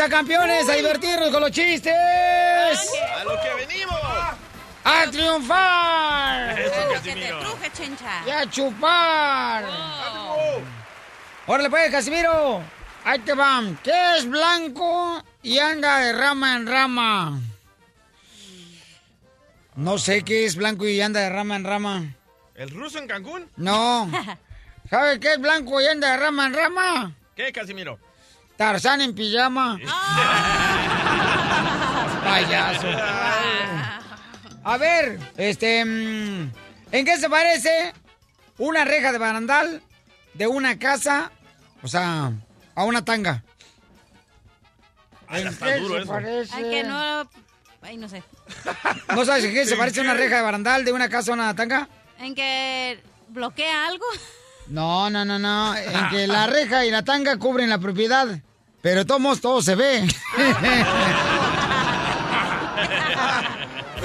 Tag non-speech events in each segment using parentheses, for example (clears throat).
Risa, campeones, a divertirnos con los chistes. ¡A lo que venimos! ¡A triunfar! Eso, Que te Casimiro. truje, chencha. ¡Y a chupar! Órale pues, Casimiro. Ahí te van. ¿Qué es blanco y anda de rama en rama? No sé qué es blanco y anda de rama en rama. ¿El ruso en Cancún? No. (laughs) ¿Sabe qué es blanco y anda de rama en rama? ¿Qué, Casimiro? Tarzán en pijama. (laughs) Payaso. A ver, este. mm, ¿En qué se parece una reja de barandal de una casa, o sea, a una tanga? Ay, ¿En está qué duro se eso. parece? Ay, que no. Ay, no sé. ¿No sabes en qué se parece una reja de barandal de una casa a una tanga? ¿En que bloquea algo? No, no, no, no. En que la (laughs) reja y la tanga cubren la propiedad. Pero tomos todo se ve.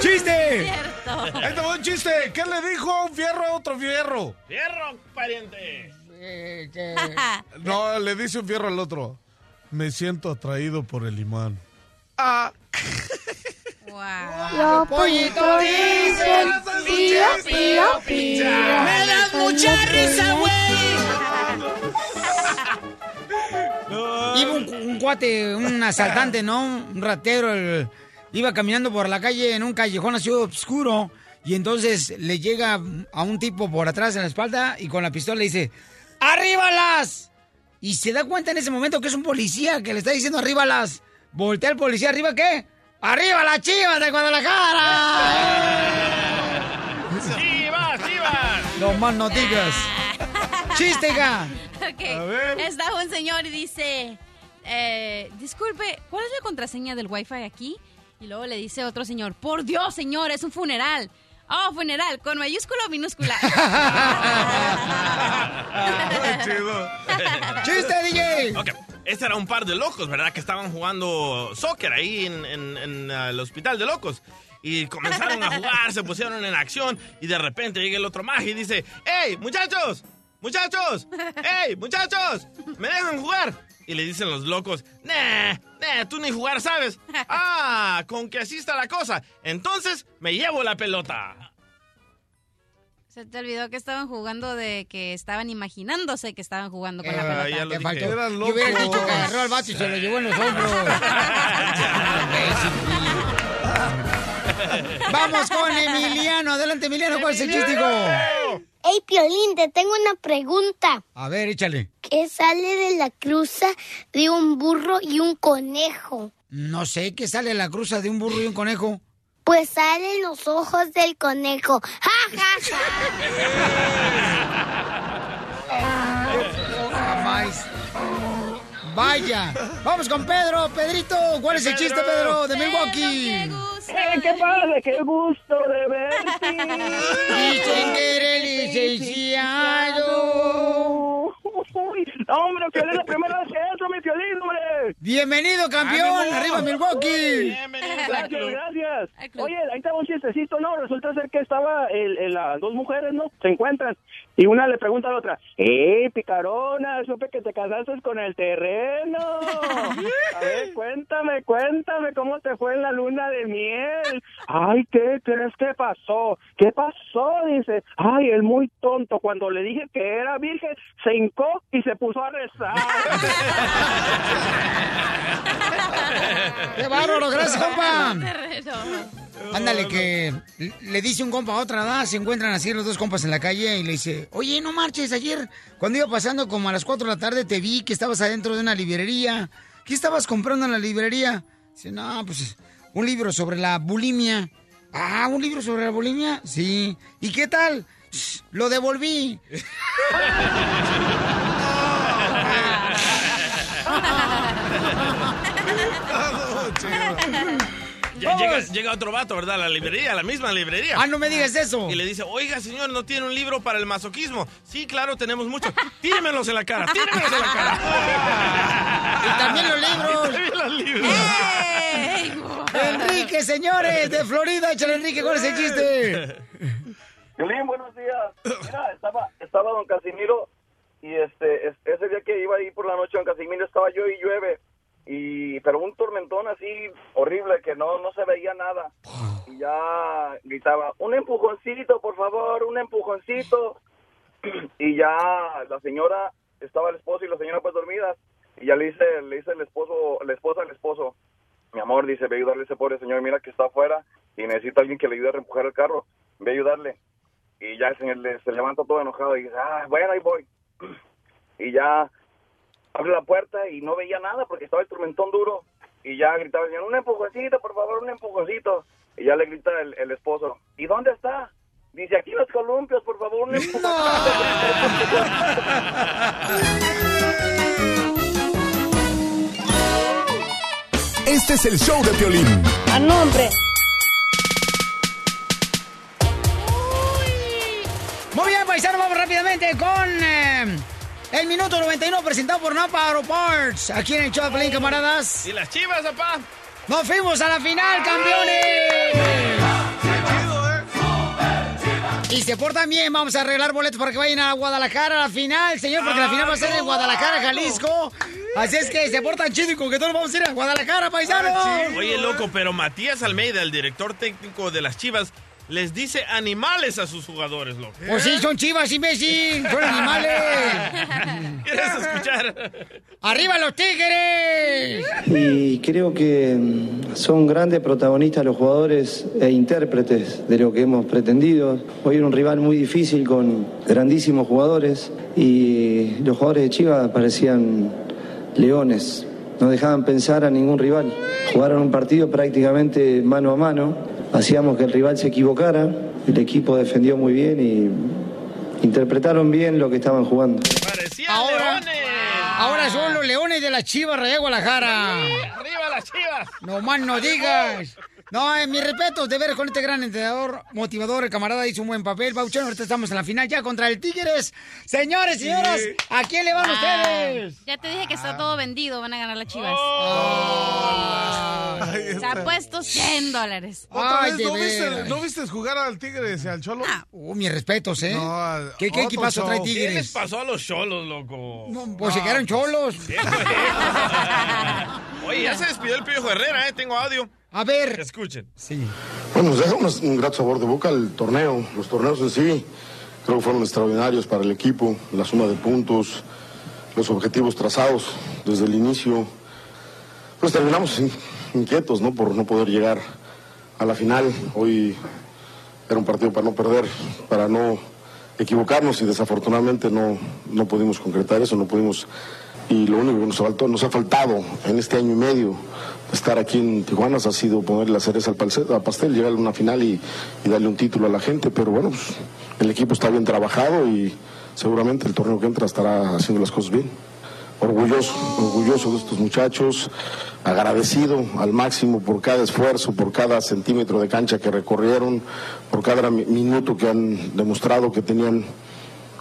¡Chiste! Cierto. Ahí te va un chiste. ¿Qué le dijo un fierro a otro fierro? ¡Fierro, pariente! Eh, que- No, le dice un fierro al otro. Me siento atraído por el imán. Ah, Wow. Pollito dicen, pío, pío, pío. Me das mucha risa, güey. (laughs) Iba un, un cuate, un asaltante, ¿no? Un ratero, el- iba caminando por la calle en un callejón así oscuro y entonces le llega a un tipo por atrás en la espalda y con la pistola le dice, ¡Arríbalas! Y se da cuenta en ese momento que es un policía que le está diciendo ¡Arríbalas! Voltea el policía, ¿arriba qué? ¡Arriba la chivas de Guadalajara! (laughs) ¡Chivas, chivas! No más no digas. (laughs) ¡Chistega! Ok. ver. Está un señor y dice: eh, Disculpe, ¿cuál es la contraseña del wifi aquí? Y luego le dice otro señor: Por Dios, señor, es un funeral. Oh, funeral, con mayúscula o minúscula. (laughs) (laughs) chido. ¡Chiste, DJ! Ok, este era un par de locos, ¿verdad? Que estaban jugando soccer ahí en, en- en, uh, el hospital de locos. Y comenzaron a jugar, se pusieron en acción y de repente llega el otro mago y dice, ¡Hey, muchachos! ¡Muchachos! ¡Hey, muchachos! ¿Me dejan jugar? Y le dicen los locos, ¡Nah! ¡Nah! Tú ni jugar sabes. (laughs) ¡Ah! Con que así está la cosa. Entonces me llevo la pelota. Se te olvidó que estaban jugando de que estaban imaginándose que estaban jugando con la Ah, pelota. ya lo faltó. Eran Yo hubiera locos. dicho que agarró al vato y se lo llevó en los hombros. (laughs) Vamos con Emiliano. Adelante, Emiliano. ¿Cuál es el chiste, hijo? Hey, Piolín, te tengo una pregunta. A ver, échale. ¿Qué sale de la cruza de un burro y un conejo? No sé qué sale la cruza de un burro y un conejo. Pues salen los ojos del conejo. ¡Ja, ja, ja! (laughs) Vaya. Vamos con Pedro. Pedrito, ¿cuál es el chiste, Pedro, de Milwaukee? Qué gusto. ¿Qué pasa? ¡Qué gusto de verte! (laughs) Dicen que eres licenciado. Uy, hombre, Piolín, la primera vez que entro, mi Piolín, hombre. Bienvenido, campeón. ¡Ánimo! Arriba, Milwaukee. Bienvenidos al Gracias, gracias. Oye, ahí estaba un chistecito, ¿no? Resulta ser que estaba el, el- las dos mujeres, ¿no? Se encuentran. Y una le pregunta a la otra, ¡Eh, picarona! Supe que te casaste con el terreno. A ver, (laughs) cuéntame, cuéntame cómo te fue en la luna de miel. Ay, ¿qué crees que pasó? ¿Qué pasó? Dice, ay, el muy tonto. Cuando le dije que era virgen, se hincó y se puso a rezar. (laughs) ¡Qué bárbaro! Gracias, compa. Ándale, que le dice un compa a otra, ¿verdad? Se encuentran así los dos compas en la calle y le dice, oye, no marches, ayer cuando iba pasando como a las 4 de la tarde te vi que estabas adentro de una librería. ¿Qué estabas comprando en la librería? Dice, no, pues un libro sobre la bulimia. Ah, ¿un libro sobre la bulimia? Sí. ¿Y qué tal? "Shh, Lo devolví. (laughs) (laughs) (laughs) llega, llega otro vato, ¿verdad? La librería, a la misma librería. Ah, no me digas eso. Y le dice, oiga, señor, ¿no tiene un libro para el masoquismo? Sí, claro, tenemos muchos. Tíremelos en la cara, tíremelos en la cara. (laughs) Y también los libros. (laughs) Y también los libros. (laughs) Enrique, señores, de Florida. Échale, Enrique, ¿cuál es el chiste? Violín, buenos días. Mira, estaba, estaba don Casimiro y este es- ese día que iba ahí por la noche don Casimiro estaba yo y llueve y pero un tormentón así horrible que no no se veía nada. Y ya gritaba un empujoncito por favor un empujoncito (clears throat) y ya la señora estaba el esposo y la señora pues dormidas. Y ya le dice le dice el esposo la esposa al esposo mi amor dice ve a ayudarle a ese pobre señor mira que está afuera y necesita alguien que le ayude a empujar el carro. Ve a ayudarle y ya el señor se levanta todo enojado y dice, ah, bueno, ahí voy. (clears throat) Y ya abre la puerta y no veía nada porque estaba el tormentón duro. Y ya gritaba el señor, un empujoncito, por favor, un empujoncito. Y ya le grita el, el esposo, ¿y dónde está? Dice, aquí los columpios, por favor, un empujoncito. Este es el show de Piolín. A nombre. Muy bien, paisano, vamos rápidamente con eh, el minuto 91 presentado por Napa Auto Parts. Aquí en el Pelín, camaradas. ¿Y las chivas, papá? ¡Nos fuimos a la final, campeones! Y se portan bien, vamos a arreglar boletos para que vayan a Guadalajara a la final, señor, porque la final va a ser en Guadalajara, Jalisco. Así es que se portan chido y con que todos vamos a ir a Guadalajara, paisanos. Oye, loco, pero Matías Almeida, el director técnico de las chivas, les dice animales a sus jugadores, loco. Pues sí, son chivas, imbécil, son (laughs) animales. ¿Quieres escuchar? ¡Arriba los tigres! Y creo que mm, son grandes protagonistas los jugadores e intérpretes de lo que hemos pretendido. Hoy era un rival muy difícil con grandísimos jugadores y los jugadores de Chivas parecían leones. No dejaban pensar a ningún rival. Jugaron un partido prácticamente mano a mano. Hacíamos que el rival se equivocara. El equipo defendió muy bien y interpretaron bien lo que estaban jugando. Ahora, ahora son los leones de la Chivas de Guadalajara. ¡Arriba las chivas! No más no digas. No, eh, mi respeto, de ver con este gran entrenador, motivador, el camarada hizo un buen papel. Bauchón, ahorita estamos en la final ya contra el Tigres. Señores, señoras, ¿a quién le van Ah, ustedes? Ya te dije que está todo vendido, van a ganar las chivas. Ahí Se está. ha puesto 100 dólares. Otra Ay, vez, ¿no viste. ¿no viste jugar al Tigres y al Cholo? Uh, mis respetos, ¿eh? No, al- ¿Qué, qué equipazo trae show. ¿Qué les Tigres? pasó a los cholos, loco? Pues se quedaron cholos. (laughs) Oye, ya se despidió el Piojo Herrera, ¿eh? Tengo audio. A ver. Escuchen. Sí. Bueno, nos deja un, un grato sabor de boca el torneo. Los torneos en sí creo que fueron extraordinarios para el equipo. La suma de puntos, los objetivos trazados desde el inicio. Pues terminamos in- inquietos, ¿no? Por no poder llegar a la final. Hoy era un partido para no perder, para no equivocarnos y desafortunadamente no, no pudimos concretar eso, no pudimos. Y lo único que nos faltó, nos ha faltado en este año y medio estar aquí en Tijuana ha sido ponerle la cereza al pastel, llegar a una final y, darle un título a la gente. Pero bueno, pues, el equipo está bien trabajado y seguramente el torneo que entra estará haciendo las cosas bien. Orgulloso, orgulloso de estos muchachos, agradecido al máximo por cada esfuerzo, por cada centímetro de cancha que recorrieron, por cada mi- minuto que han demostrado que tenían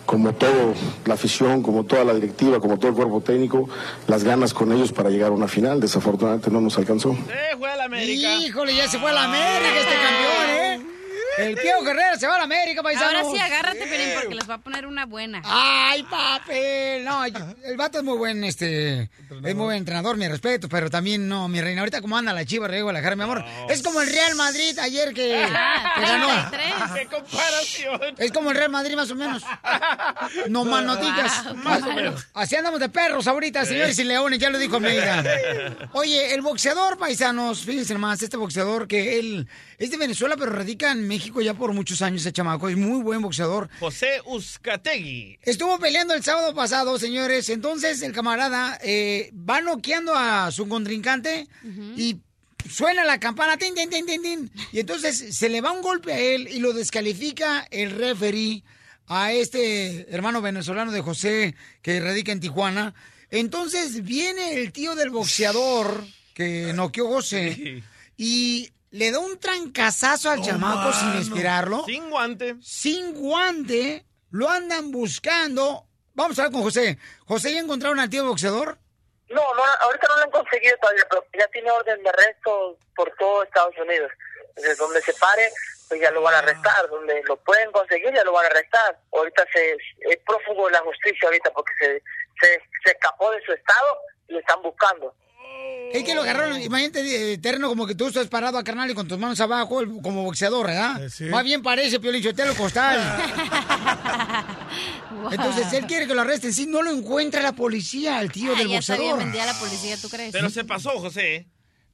como todo la afición, como toda la directiva, como todo el cuerpo técnico, las ganas con ellos para llegar a una final. Desafortunadamente no nos alcanzó. ¡Eh, fue a la América! Híjole, ya se fue a la América este campeón, ¿eh? El Pío Guerrero se va a la América, paisanos. Ahora sí, agárrate, Pelín, porque les va a poner una buena. Ay, papi. No, el vato es muy buen, este. Es muy buen entrenador, mi respeto, pero también no, mi reina. Ahorita, como anda la chiva de Guadalajara, mi amor? Es como el Real Madrid ayer que, Ah, que ganó. 33. ¡Qué comparación! Es como el Real Madrid, más o menos. No más no digas. Wow, Más o menos. Así andamos de perros ahorita, señores y leones, ya lo dijo Almeida. Oye, el boxeador, paisanos, fíjense nomás, este boxeador que él es de Venezuela, pero radica en México ya por muchos años, ese chamaco, es muy buen boxeador. José Uzcategui. Estuvo peleando el sábado pasado, señores. Entonces el camarada eh, va noqueando a su contrincante y suena la campana, tin, tin, tin, tin, tin. Y entonces se le va un golpe a él y lo descalifica el referee a este hermano venezolano de José que radica en Tijuana. Entonces viene el tío del boxeador que noqueó a José y le da un trancazazo al chamaco sin esperarlo. Sin guante. Sin guante. Lo andan buscando. Vamos a ver con José. José, ¿ya encontraron al tío boxeador? No, no, ahorita no lo han conseguido todavía, pero ya tiene orden de arresto por todo Estados Unidos. Desde donde se pare, pues ya lo van a arrestar. Donde lo pueden conseguir, ya lo van a arrestar. Ahorita se, es prófugo de la justicia ahorita porque se, se, se escapó de su estado y lo están buscando. Es que lo agarraron, imagínate, eh, terreno como que tú estás parado a carnal y con tus manos abajo, el- como boxeador, ¿verdad? Más bien parece, Piolín Chotelo Costal. (laughs) Entonces, él quiere que lo arresten. Si no lo encuentra la policía, al tío Ah, del ya boxeador. vendida la policía, ¿tú crees? Pero se pasó, José.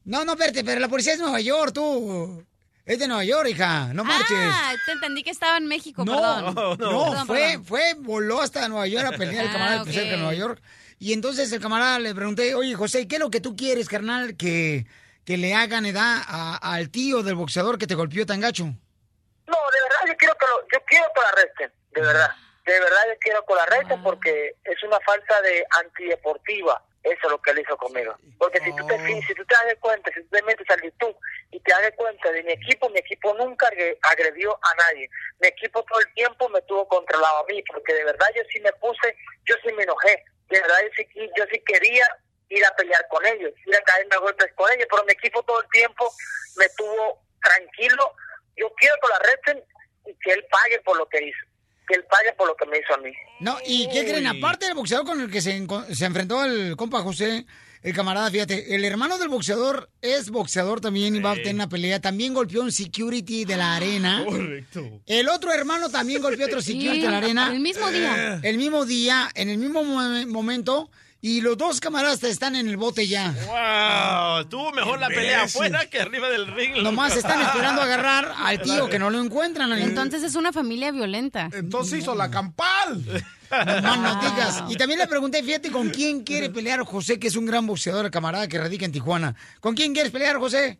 No, no, espérate, pero la policía es de Nueva York, tú. Es de Nueva York, hija, no marches. Ah, te entendí que estaba en México, No, perdón. no, Perdón, fue, perdón. fue, voló hasta Nueva York a pelear el Ah, camarada ok. cerca de Nueva York. Y entonces el camarada le pregunté, oye, José, ¿qué es lo que tú quieres, carnal, que, que le hagan edad a- al tío del boxeador que te golpeó tan gacho? No, de verdad yo quiero que lo, yo quiero que lo arresten, de verdad. De verdad yo quiero que lo arresten porque es una falta de antideportiva. Eso es lo que él hizo conmigo. Porque si tú te fi- si tú te das cuenta, si tú te metes al YouTube y te das cuenta de mi equipo, mi equipo nunca agre- agredió a nadie. Mi equipo todo el tiempo me tuvo controlado a mí, porque de verdad yo sí me puse, yo sí me enojé. De verdad yo sí, qui- yo sí quería ir a pelear con ellos, ir a caerme a golpes con ellos, pero mi equipo todo el tiempo me tuvo tranquilo. Yo quiero que lo arresten y que él pague por lo que hizo. Que él pague por lo que me hizo a mí. No, ¿y qué creen? Aparte del boxeador con el que se, se enfrentó el compa José, el camarada, fíjate, el hermano del boxeador es boxeador también y va a tener una pelea. También golpeó un security de la arena. Correcto. El otro hermano también golpeó otro security de la arena. El mismo día. El mismo día, en el mismo mo- momento. Y los dos camaradas están en el bote ya. Wow, estuvo mejor la pelea afuera que arriba del ring. Nomás están esperando agarrar al tío que no lo encuentran. Entonces es una familia violenta. Entonces hizo la campal. (laughs) No digas. Y también le pregunté, fíjate, ¿con quién quiere pelear José, que es un gran boxeador, camarada que radica en Tijuana? ¿Con quién quieres pelear, José?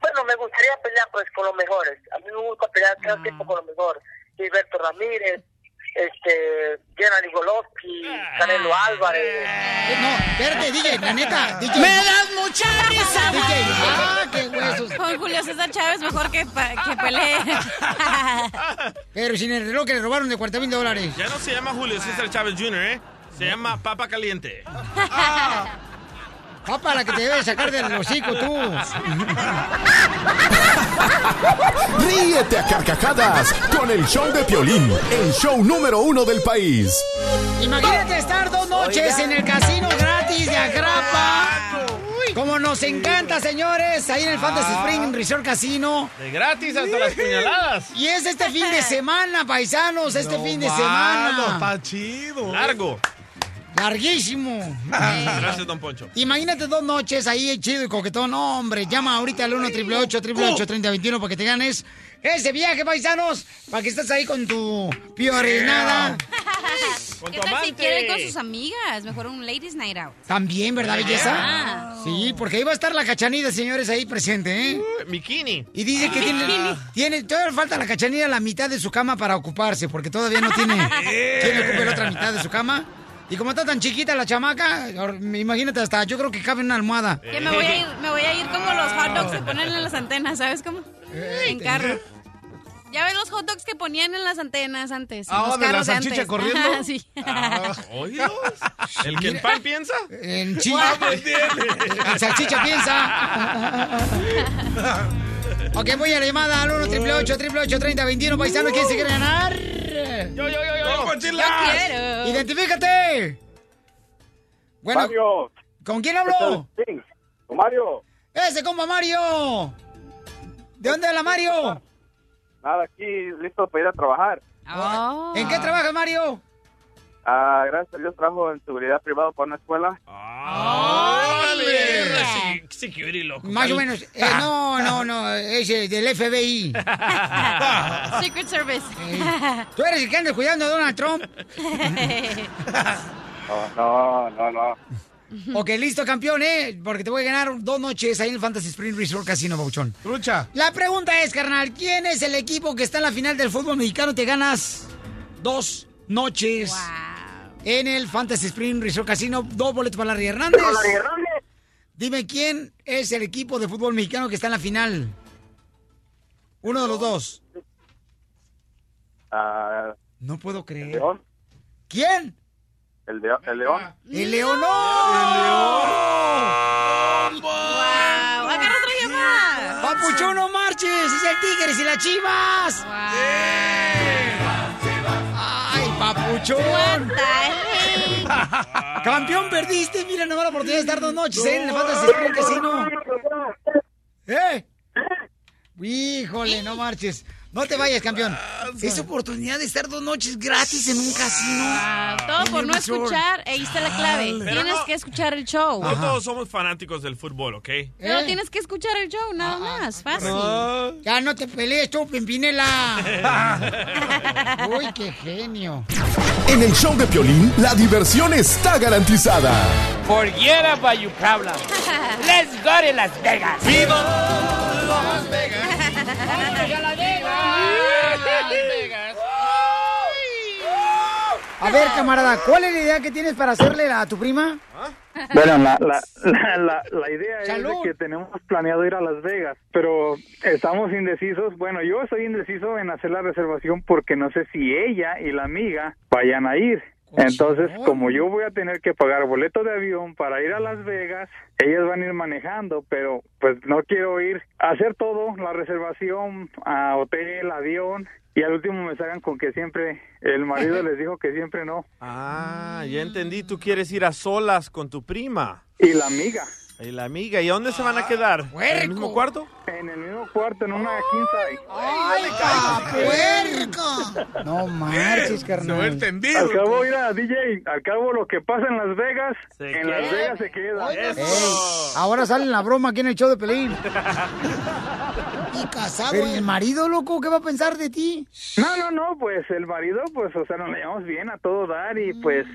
Bueno, me gustaría pelear pues con los mejores. A mí me gusta pelear cada tiempo con los mejores. Gilberto Ramírez, este, Gennady Golovkin, Canelo Álvarez. Eh, No, espérate, DJ, la (laughs) neta. DJ. ¡Me das mucha risa! DJ, ah, qué huesos. (laughs) Con Julio César Chávez mejor que, que pelee. (laughs) Pero sin el reloj que le robaron de 40 mil dólares. Ya no se llama Julio César Chávez Jr., ¿eh? Se llama Papa Caliente. Papá, la que te debe sacar del hocico, tú. Ríete a carcajadas con el show de Piolín, el show número uno del país. Imagínate estar dos noches en el casino gratis de Agrapa. Como nos encanta, señores, ahí en el Fantasy Spring Resort Casino. De gratis hasta las puñaladas. Y es este fin de semana, paisanos, este fin de semana. está chido. Largo. Larguísimo. (laughs) Gracias, don Poncho. Imagínate dos noches ahí chido y coquetón. No, hombre, llama ahorita al 1 888 3021 para que te ganes ese viaje, paisanos. Para que estés ahí con tu piorinada. Con ¿Qué tu tal si quiere ir con sus amigas? Mejor un ladies night out. También, ¿verdad, belleza? Ah. Sí, porque ahí va a estar la cachanida, señores, ahí presente, ¿eh? Bikini. Y dice que tiene, tiene, todavía falta la cachanilla la mitad de su cama para ocuparse, porque todavía no tiene (laughs) quien ocupe la otra mitad de su cama. Y como está tan chiquita la chamaca, imagínate hasta, yo creo que cabe en una almohada. Que me voy a ir, me voy a ir como los hot dogs que ponen en las antenas, ¿sabes cómo? En carro. Ya ves los hot dogs que ponían en las antenas antes. en Ah, los ¿de la carros salchicha antes. corriendo? Ajá, (laughs) sí. Ah, oídos. ¿El que en pan piensa? En Chile. En salchicha piensa. (laughs) ok, voy a la llamada al 1 888 888 3021 paisano, ¿quién se quiere ganar? Yo, yo, yo, yo. ¡Vamos, Yo quiero. ¡Identifícate! Bueno, Mario. ¿con quién hablo? Sí, con Mario. ¡Ese compa Mario! ¿De dónde habla Mario? Nada, aquí listo para ir a trabajar. Oh. ¿En qué trabajas, Mario? Ah, gracias a Dios trabajo en seguridad privada para una escuela. ¡Órale! Sí, Security, loco. Más o menos. Eh, no, no, no, es eh, del FBI. (laughs) Secret Service. ¿Tú eres el que anda cuidando a Donald Trump? No, (laughs) no, no, no. Ok, listo, campeón, ¿eh? Porque te voy a ganar dos noches ahí en el Fantasy Spring Resort Casino, Bauchón. Trucha. La pregunta es, carnal, ¿quién es el equipo que está en la final del fútbol mexicano? Te ganas dos noches en el Fantasy Spring Resort Casino, dos boletos para Larry Hernández. Dime, ¿quién es el equipo de fútbol mexicano que está en la final? Uno de los dos. Ah, No puedo creer. León. ¿Quién? El, de- el León. ¡El León! ¡No! ¡Wow! ¡Agarra otra llamada! ¡Papuchón, no marches! ¡Es el Tigres y las Chivas! ¡Ay, papuchón! (laughs) Campeón, perdiste. Mira, no la oportunidad de estar dos noches, ¿eh? Falta asistir al casino. ¿Eh? Híjole, no marches. No te vayas, campeón. Es oportunidad de estar dos noches gratis en un casino. Todo por no resort. escuchar. Ahí está la clave. Pero Tienes no- que escuchar el show. No todos somos fanáticos del fútbol, ¿ok? Pero tienes que escuchar el show, nada más. Fácil. Ya no te pelees tú, Pimpinela. (laughs) Uy, qué genio. En el show de Piolín, la diversión está garantizada. Forget about your problem. (laughs) Let's go to Las Vegas. ¡Viva Las Vegas! ¡Vámonos a Las Vegas! A ver, camarada, ¿cuál es la idea que tienes para hacerle a tu prima? Bueno, la, la, la, idea Salud. es de que tenemos planeado ir a Las Vegas, pero estamos indecisos. Bueno, yo estoy indeciso en hacer la reservación porque no sé si ella y la amiga vayan a ir. Entonces, como yo voy a tener que pagar boleto de avión para ir a Las Vegas, ellas van a ir manejando, pero pues no quiero ir a hacer todo, la reservación, a hotel, avión, y al último me salgan con que siempre, el marido (laughs) les dijo que siempre no. Ah, ya entendí. Tú quieres ir a solas con tu prima. Y la amiga. Y la amiga. ¿Y a dónde se van a quedar? ¿En el mismo cuarto? En el mismo cuarto, en una quinta. ¡Ay, puerco! No marches, carnal. Al cabo, mira, DJ, al cabo lo que pasa en Las Vegas, en Las Vegas se queda. Ey, ahora sale la broma aquí en el show de Pelín. (laughs) Casado. ¿El marido, loco? ¿Qué va a pensar de ti? No, no, no, pues el marido, pues, o sea, nos llevamos bien a todo dar y pues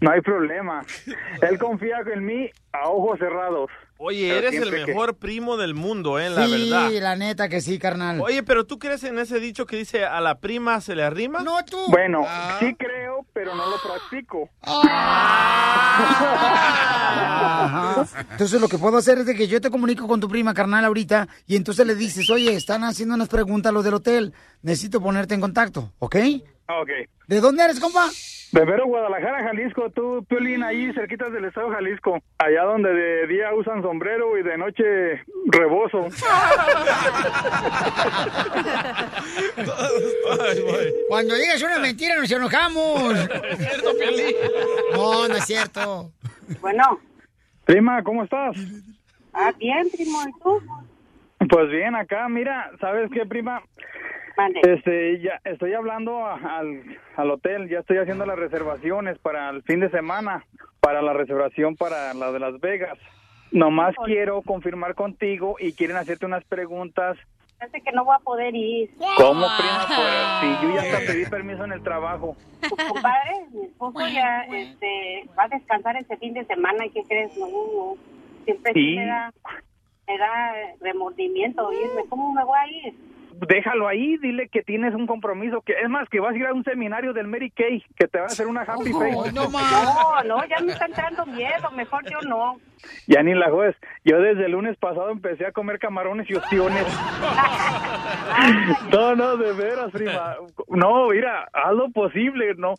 no hay problema. (laughs) Él confía en mí a ojos cerrados. Oye, Pero eres el que- mejor primo del mundo, ¿eh? La sí, verdad. la neta que sí, carnal. Oye, pero ¿tú crees en ese dicho que dice a la prima se le arrima? No, tú. Bueno, sí creo, pero no lo practico. Ajá. (laughs) Entonces lo que puedo hacer es de que yo te comunico con tu prima carnal ahorita y entonces le dices, oye, están haciendo unas preguntas los del hotel, necesito ponerte en contacto, ¿ok? Ok. ¿De dónde eres, compa? De Vero, Guadalajara, Jalisco, tú, Piolín, ahí cerquitas del estado de Jalisco, allá donde de día usan sombrero y de noche rebozo. Cuando digas una mentira nos enojamos. (laughs) No, no es cierto. Bueno. Prima, ¿cómo estás? Ah, bien, primo, ¿y tú? Pues bien, acá, mira, ¿sabes qué, prima? Mande. Este, ya estoy hablando a- al, al hotel, ya estoy haciendo las reservaciones para el fin de semana, para la reservación para la de Las Vegas. Nomás quiero confirmar contigo y quieren hacerte unas preguntas. Parece que no voy a poder ir. ¿Cómo, prima? Pues si yo ya hasta pedí (laughs) permiso en el trabajo. Tu compadre, mi esposo ya este, va a descansar este fin de semana. ¿Y qué crees? No, no. Siempre sí Sí. Me da, remordimiento irme. ¿Cómo me voy a ir? Déjalo ahí, dile que tienes un compromiso, que es más, que vas a ir a un seminario del Mary Kay, que te va a hacer una happy face. no, no, ya me está entrando miedo. Mejor yo no. Ya ni la juez. Yo desde el lunes pasado empecé a comer camarones y ostiones. (laughs) No, no, de veras, prima. No, mira, haz lo posible, no.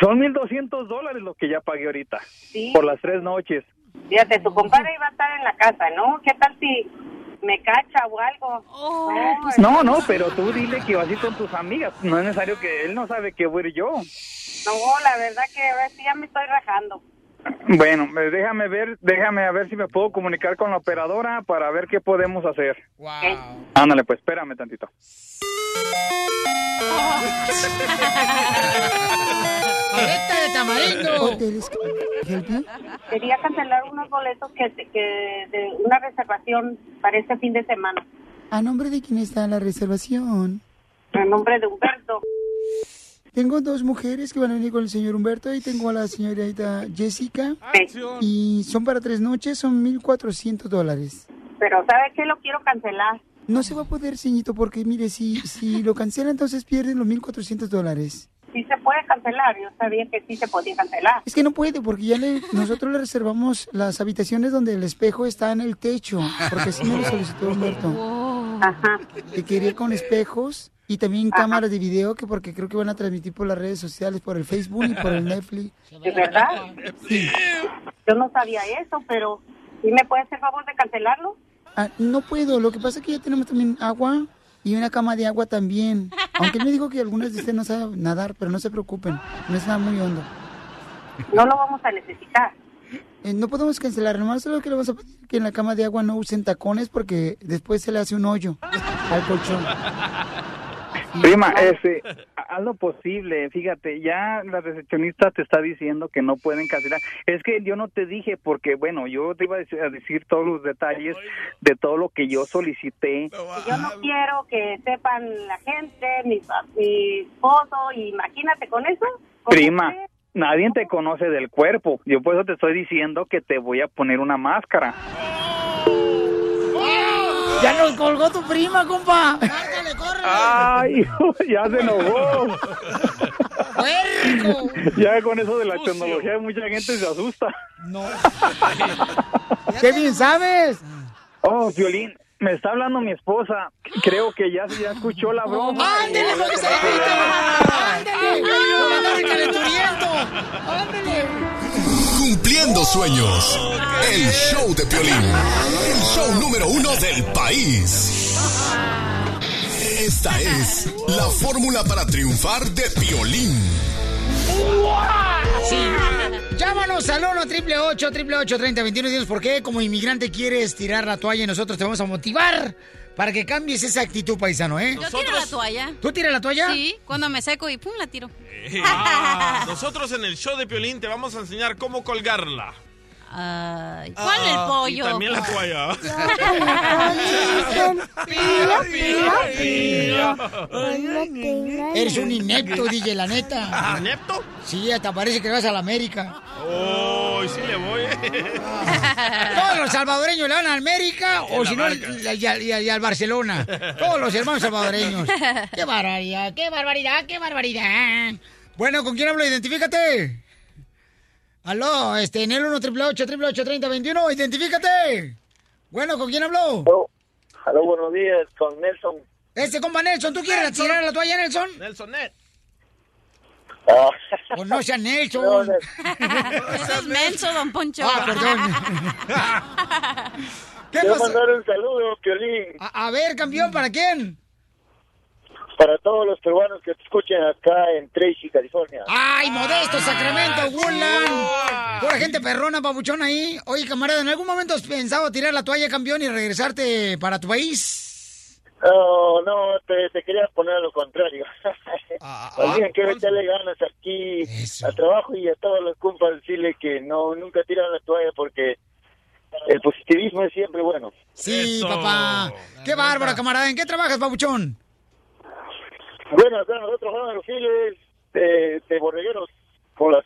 Son 1.200 dólares lo que ya pagué ahorita. Sí. Por las tres noches. Fíjate, tu compadre iba a estar en la casa, ¿no? ¿Qué tal si me cacha o algo? No, pues, No, no, pero tú dile que vas a ir con tus amigas. No es necesario que él no sabe que voy a ir yo. no, la verdad que ahora sí ya me estoy rajando. Bueno, déjame ver, déjame a ver si me puedo comunicar con la operadora para ver qué podemos hacer. Ándale, pues espérame tantito. (laughs) ¡Paleta de tamarindo! Quería cancelar unos boletos que, que de una reservación para este fin de semana. ¿A nombre de quién está la reservación? A nombre de Humberto. Tengo dos mujeres que van a venir con el señor Humberto y tengo a la señorita Jessica. Y son para tres noches, son 1.400 dólares. Pero ¿sabe qué? Lo quiero cancelar. No se va a poder, señorito, porque mire, si, si lo cancela, entonces pierden los 1.400 dólares. Sí se puede cancelar. Yo sabía que sí se podía cancelar. Es que no puede, porque ya le, nosotros le reservamos las habitaciones donde el espejo está en el techo, porque así me lo solicitó Humberto. Ajá. Que quería con espejos y también cámaras de video, que porque creo que van a transmitir por las redes sociales, por el Facebook y por el Netflix. ¿De verdad? Yo no sabía eso, pero ¿sí me puede hacer favor de cancelarlo? Ah, no puedo, lo que pasa es que ya tenemos también agua y una cama de agua también. Aunque él me dijo que algunas de ustedes no saben nadar, pero no se preocupen, no es nada muy hondo. No lo vamos a necesitar. Eh, no podemos cancelar, nomás solo que le vamos a pedir que en la cama de agua no usen tacones porque después se le hace un hoyo al colchón. Prima, este, haz lo posible, fíjate, ya la recepcionista te está diciendo que no pueden cancelar. Es que yo no te dije porque, bueno, yo te iba a decir, a decir todos los detalles de todo lo que yo solicité. Yo no quiero que sepan la gente, mi, pa- mi esposo, y imagínate con eso. ¿cómo Prima, nadie te conoce del cuerpo. Yo por eso te estoy diciendo que te voy a poner una máscara. ¡Ya nos colgó tu prima, compa! Ay, ya se enojó. Ya con eso de la tecnología mucha gente se asusta. No. (laughs) ¡Qué bien sabes! Oh, Violín, me está hablando mi esposa. Creo que ya, ya escuchó la broma. ¡Ándale, porque se ¡Ándale! ¡Ándale, calenturiento! ¡Ándale! Cumpliendo sueños. El show de Piolín. El show número uno del país. Esta es la fórmula para triunfar de Piolín. Sí. Llámanos al 1 triple 8 triple 8 30 21 dinos por qué como inmigrante quieres tirar la toalla y nosotros te vamos a motivar para que cambies esa actitud, paisano, ¿eh? Yo tiro la toalla. ¿Tú tiras la toalla? Sí, cuando me seco y pum, la tiro. Ah, nosotros en el show de Piolín te vamos a enseñar cómo colgarla. Ay, ¿Cuál el Ah, pollo? Y también la toalla. Eres un inepto, DJ, la neta. ¿Inepto? Sí, hasta parece que vas a la América. Oh, sí le voy. (laughs) Todos los salvadoreños le van a América o si no, y, y- y- y al Barcelona. Todos los hermanos salvadoreños. (laughs) ¡Qué barbaridad, qué barbaridad, qué barbaridad! Bueno, ¿con quién hablo? Identifícate. Aló, este, en el 1 triple 8 triple 8 30 21, identifícate. Bueno, ¿con quién habló? Aló, buenos días, con Nelson. Este compa Nelson, ¿tú quieres tirar la toalla, Nelson? Nelson Net. Ah. O no sea Nelson. (laughs) Ese es menso, don Poncho. Ah, perdón. (laughs) ¿Qué Quiero pasa? mandar un saludo, Piolín, A, a ver, campeón, ¿para quién? Para todos los peruanos que te escuchen acá en Tracy, California. ¡Ay, Modesto, Sacramento, Woodland! Pura gente perrona, papuchón ahí. Oye, camarada, ¿en algún momento has pensado tirar la toalla, campeón, y regresarte para tu país? No, no, te, te quería poner lo contrario. (laughs) Ah, que echarle ganas aquí al trabajo y a todos los compas decirle que no, nunca tiran la toalla porque el positivismo es siempre bueno. Sí, papá. ¡Qué bárbaro, camarada! ¿En qué trabajas, papuchón? Bueno, acá nosotros vamos a los files de, de borregueros con las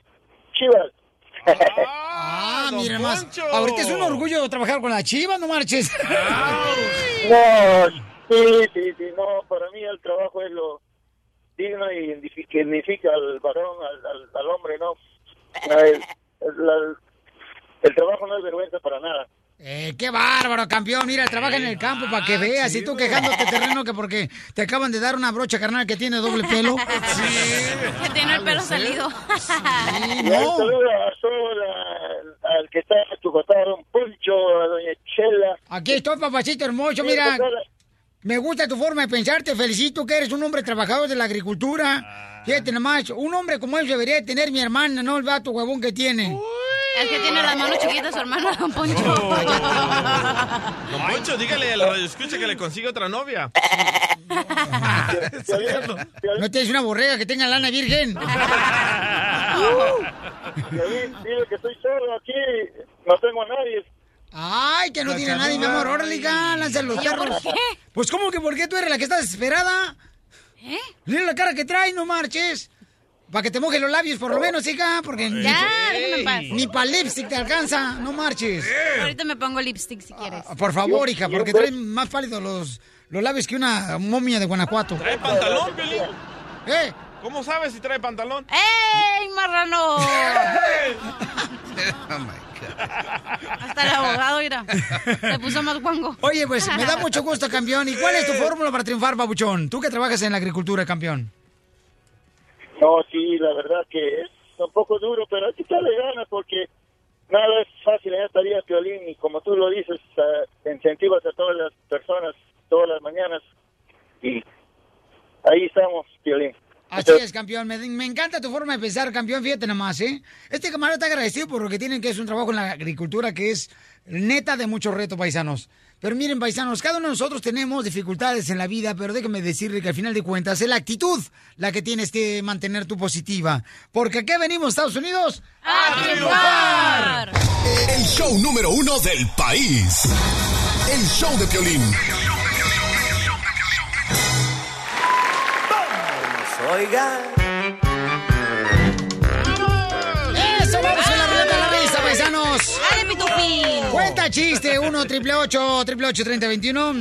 chivas. Ah, mira más. Ahorita es un orgullo trabajar con la chiva, no marches. (laughs) No, sí, sí, sí, no, para mí el trabajo es lo digno y que dignifica al varón, al, al, al hombre, ¿no? El, el- la- el trabajo no es vergüenza para nada. Eh, qué bárbaro, campeón. Mira, trabaja en el campo para que veas. Y tú quejándote terreno que porque te acaban de dar una brocha carnal que tiene doble pelo. (laughs) Que tiene el pelo salido. Y un saludo a todo la- al que está a tu costado, don Poncho, a doña Chela. Aquí estoy, papacito hermoso, mira. Me gusta tu forma de pensar, te felicito que eres un hombre trabajador de la agricultura. Fíjate nomás, un hombre como él debería de tener mi hermana, no el vato huevón que tiene. El que tiene las manos chiquitas, su hermano, don Poncho. (laughs) Don Poncho, dígale a la radio escucha que le consiga otra novia. (laughs) No tienes una borrega que tenga lana virgen. (laughs) Dile que estoy solo aquí, no tengo a nadie. Ay, que no tiene nadie, mi amor. Órale, lánzale los perros. Pues, ¿cómo que por qué tú eres la que está desesperada? ¿Eh? Mira la cara que trae, no marches. Para que te moje los labios, por lo menos, hija, porque ni, Ya, déjame en paz. ni para lipstick te alcanza, no marches. Ahorita me pongo lipstick si quieres. Por favor, hija, porque traen más pálidos los, los labios que una momia de Guanajuato. ¿Trae pantalón, Piolín? ¿Eh? ¿Cómo sabes si trae pantalón? ¡Ey, marrano! (laughs) Hasta el abogado, mira. Se puso más guango. Oye, pues me da mucho gusto, campeón. ¿Y cuál es tu (laughs) fórmula para triunfar, babuchón? Tú que trabajas en la agricultura, campeón. No, sí, la verdad que es un poco duro, pero hay que echarle ganas porque nada es fácil en esta vida, Piolín, y como tú lo dices, eh, incentivas a todas las personas todas las mañanas y ahí estamos, Piolín. Así es, campeón. Me, me encanta tu forma de pensar, campeón. Fíjate nomás, ¿eh? Este camarada está agradecido por lo que tienen, que es un trabajo en la agricultura que es neta de mucho reto, paisanos. Pero miren, paisanos, cada uno de nosotros tenemos dificultades en la vida, pero déjame decirle que al final de cuentas es la actitud la que tienes que mantener tu positiva. Porque aquí venimos, Estados Unidos, ¡A triunfar! El show número uno del país. El show de Piolín. Oiga. ¡Eso! Cuenta chiste, 1 triple 8 triple 8 30 21.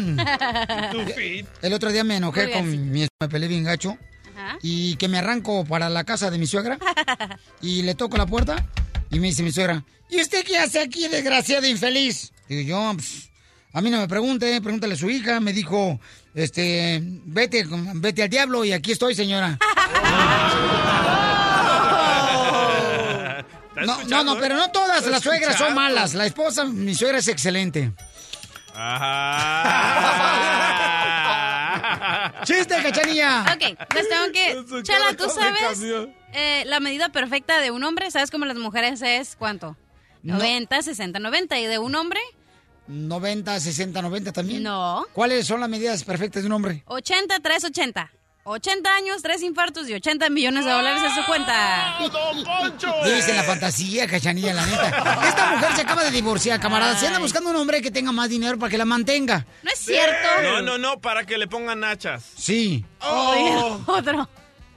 El otro día me enojé Muy con bien. mi me peleé bien gacho. Ajá. Y que me arranco para la casa de mi suegra. (laughs) Y le toco la puerta. Y me dice mi suegra, ¿y usted qué hace aquí, desgraciado infeliz? Digo yo, "Pues, a mí no me pregunte, pregúntale a su hija. Me dijo, este, vete, vete al diablo y aquí estoy, señora. (laughs) No, no, no, pero no todas las suegras son malas. La esposa, mi suegra es excelente. (laughs) ¡Chiste, cachanilla! Ok, les tengo que... Chela, ¿tú sabes eh, la medida perfecta de un hombre? ¿Sabes cómo las mujeres es cuánto? No. 90, 60, 90. ¿Y de un hombre? 90, 60, 90 también. No. ¿Cuáles son las medidas perfectas de un hombre? 80, 3, 80. 80 años, 3 infartos y 80 millones de dólares en su cuenta. Dice la fantasía, cachanilla, la neta. (laughs) Esta mujer se acaba de divorciar, camarada. Se anda buscando un hombre que tenga más dinero para que la mantenga. No es cierto. No, no, no, para que le pongan nachas. Sí. Oh. Otro.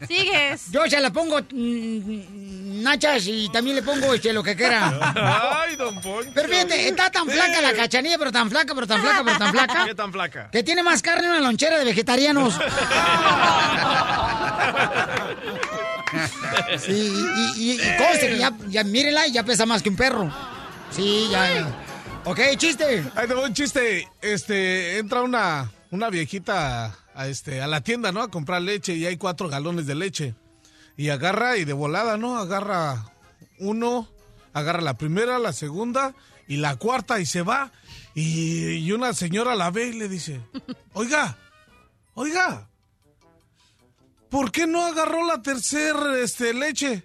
Sigues. Yo ya la pongo mm, nachas y también le pongo este, lo que quiera. Ay, don Poncho. Pero fíjate, está tan flaca la cachanilla, pero tan flaca, pero tan flaca, pero tan flaca. ¿Qué tan flaca? Que tiene más carne en una lonchera de vegetarianos. (laughs) Sí, y, y, y conste que ya, ya mírenla y ya pesa más que un perro. Sí, ya. Ok, chiste. Ahí te va un chiste. Este, entra una, una viejita a, este, a la tienda, ¿no? A comprar leche y hay cuatro galones de leche. Y agarra y de volada, ¿no? Agarra uno, agarra la primera, la segunda y la cuarta y se va. Y, y una señora la ve y le dice, (laughs) oiga, oiga, ¿por qué no agarró la tercera este, leche?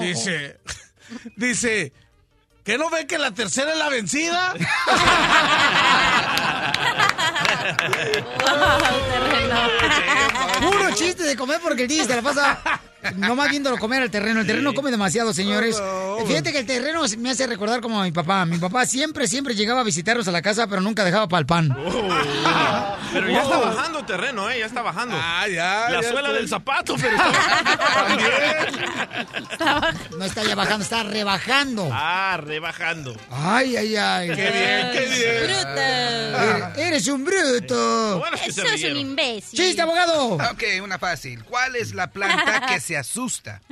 Dice, (laughs) dice, ¿que no ve que la tercera es la vencida? (laughs) (laughs) Puro chiste de comer porque el día se la pasa nomás viéndolo comer al terreno. El terreno come demasiado, señores. Fíjate que el terreno me hace recordar como a mi papá. Mi papá siempre, siempre llegaba a visitarnos a la casa, pero nunca dejaba para el pan. Pero ya está bajando terreno, ¿eh? Ya está bajando. Ah, ya. La ya suela estoy- del zapato, pero está No está ya bajando, está rebajando. Ah, rebajando. Ay, ay, ay. Qué bien, qué bien. Eres- Eres un bruto. Bueno, es que Eso es un imbécil. Chiste, abogado. Ok, una fácil. ¿Cuál es la planta que (laughs) se asusta? (laughs)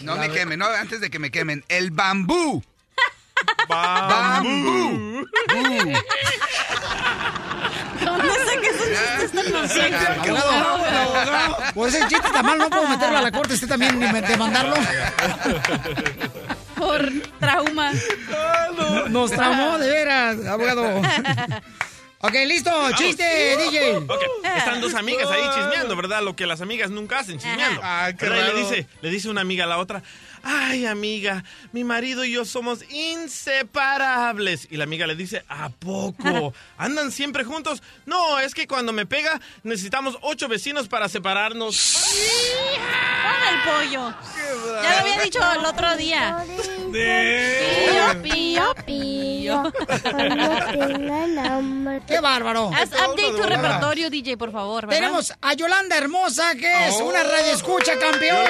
No me quemen, no, antes de que me quemen. El bambú. Bambú. ¿Dónde saqué esos chistes tan nocivos? Abogado. Por ese chiste tan mal no puedo meterlo a la corte. Usted también ni me- demandarlo. Por trauma. Nos traumó, de veras, abogado. (laughs) Ok, listo, chiste, DJ. Ok, están dos amigas ahí chismeando, ¿verdad? Lo que las amigas nunca hacen, chismeando. Ah. Y raro. le dice, le dice una amiga a la otra, ay amiga, mi marido y yo somos inseparables. Y la amiga le dice, ¿a poco? (laughs) ¿Andan siempre juntos? No, es que cuando me pega necesitamos ocho vecinos para separarnos. Pon el pollo. Ya lo había dicho el otro día. Pío, pío, pío. ¡Qué bárbaro! Haz update tu repertorio, DJ, por favor. ¿verdad? Tenemos a Yolanda Hermosa, que es Oh. una radio escucha campeona.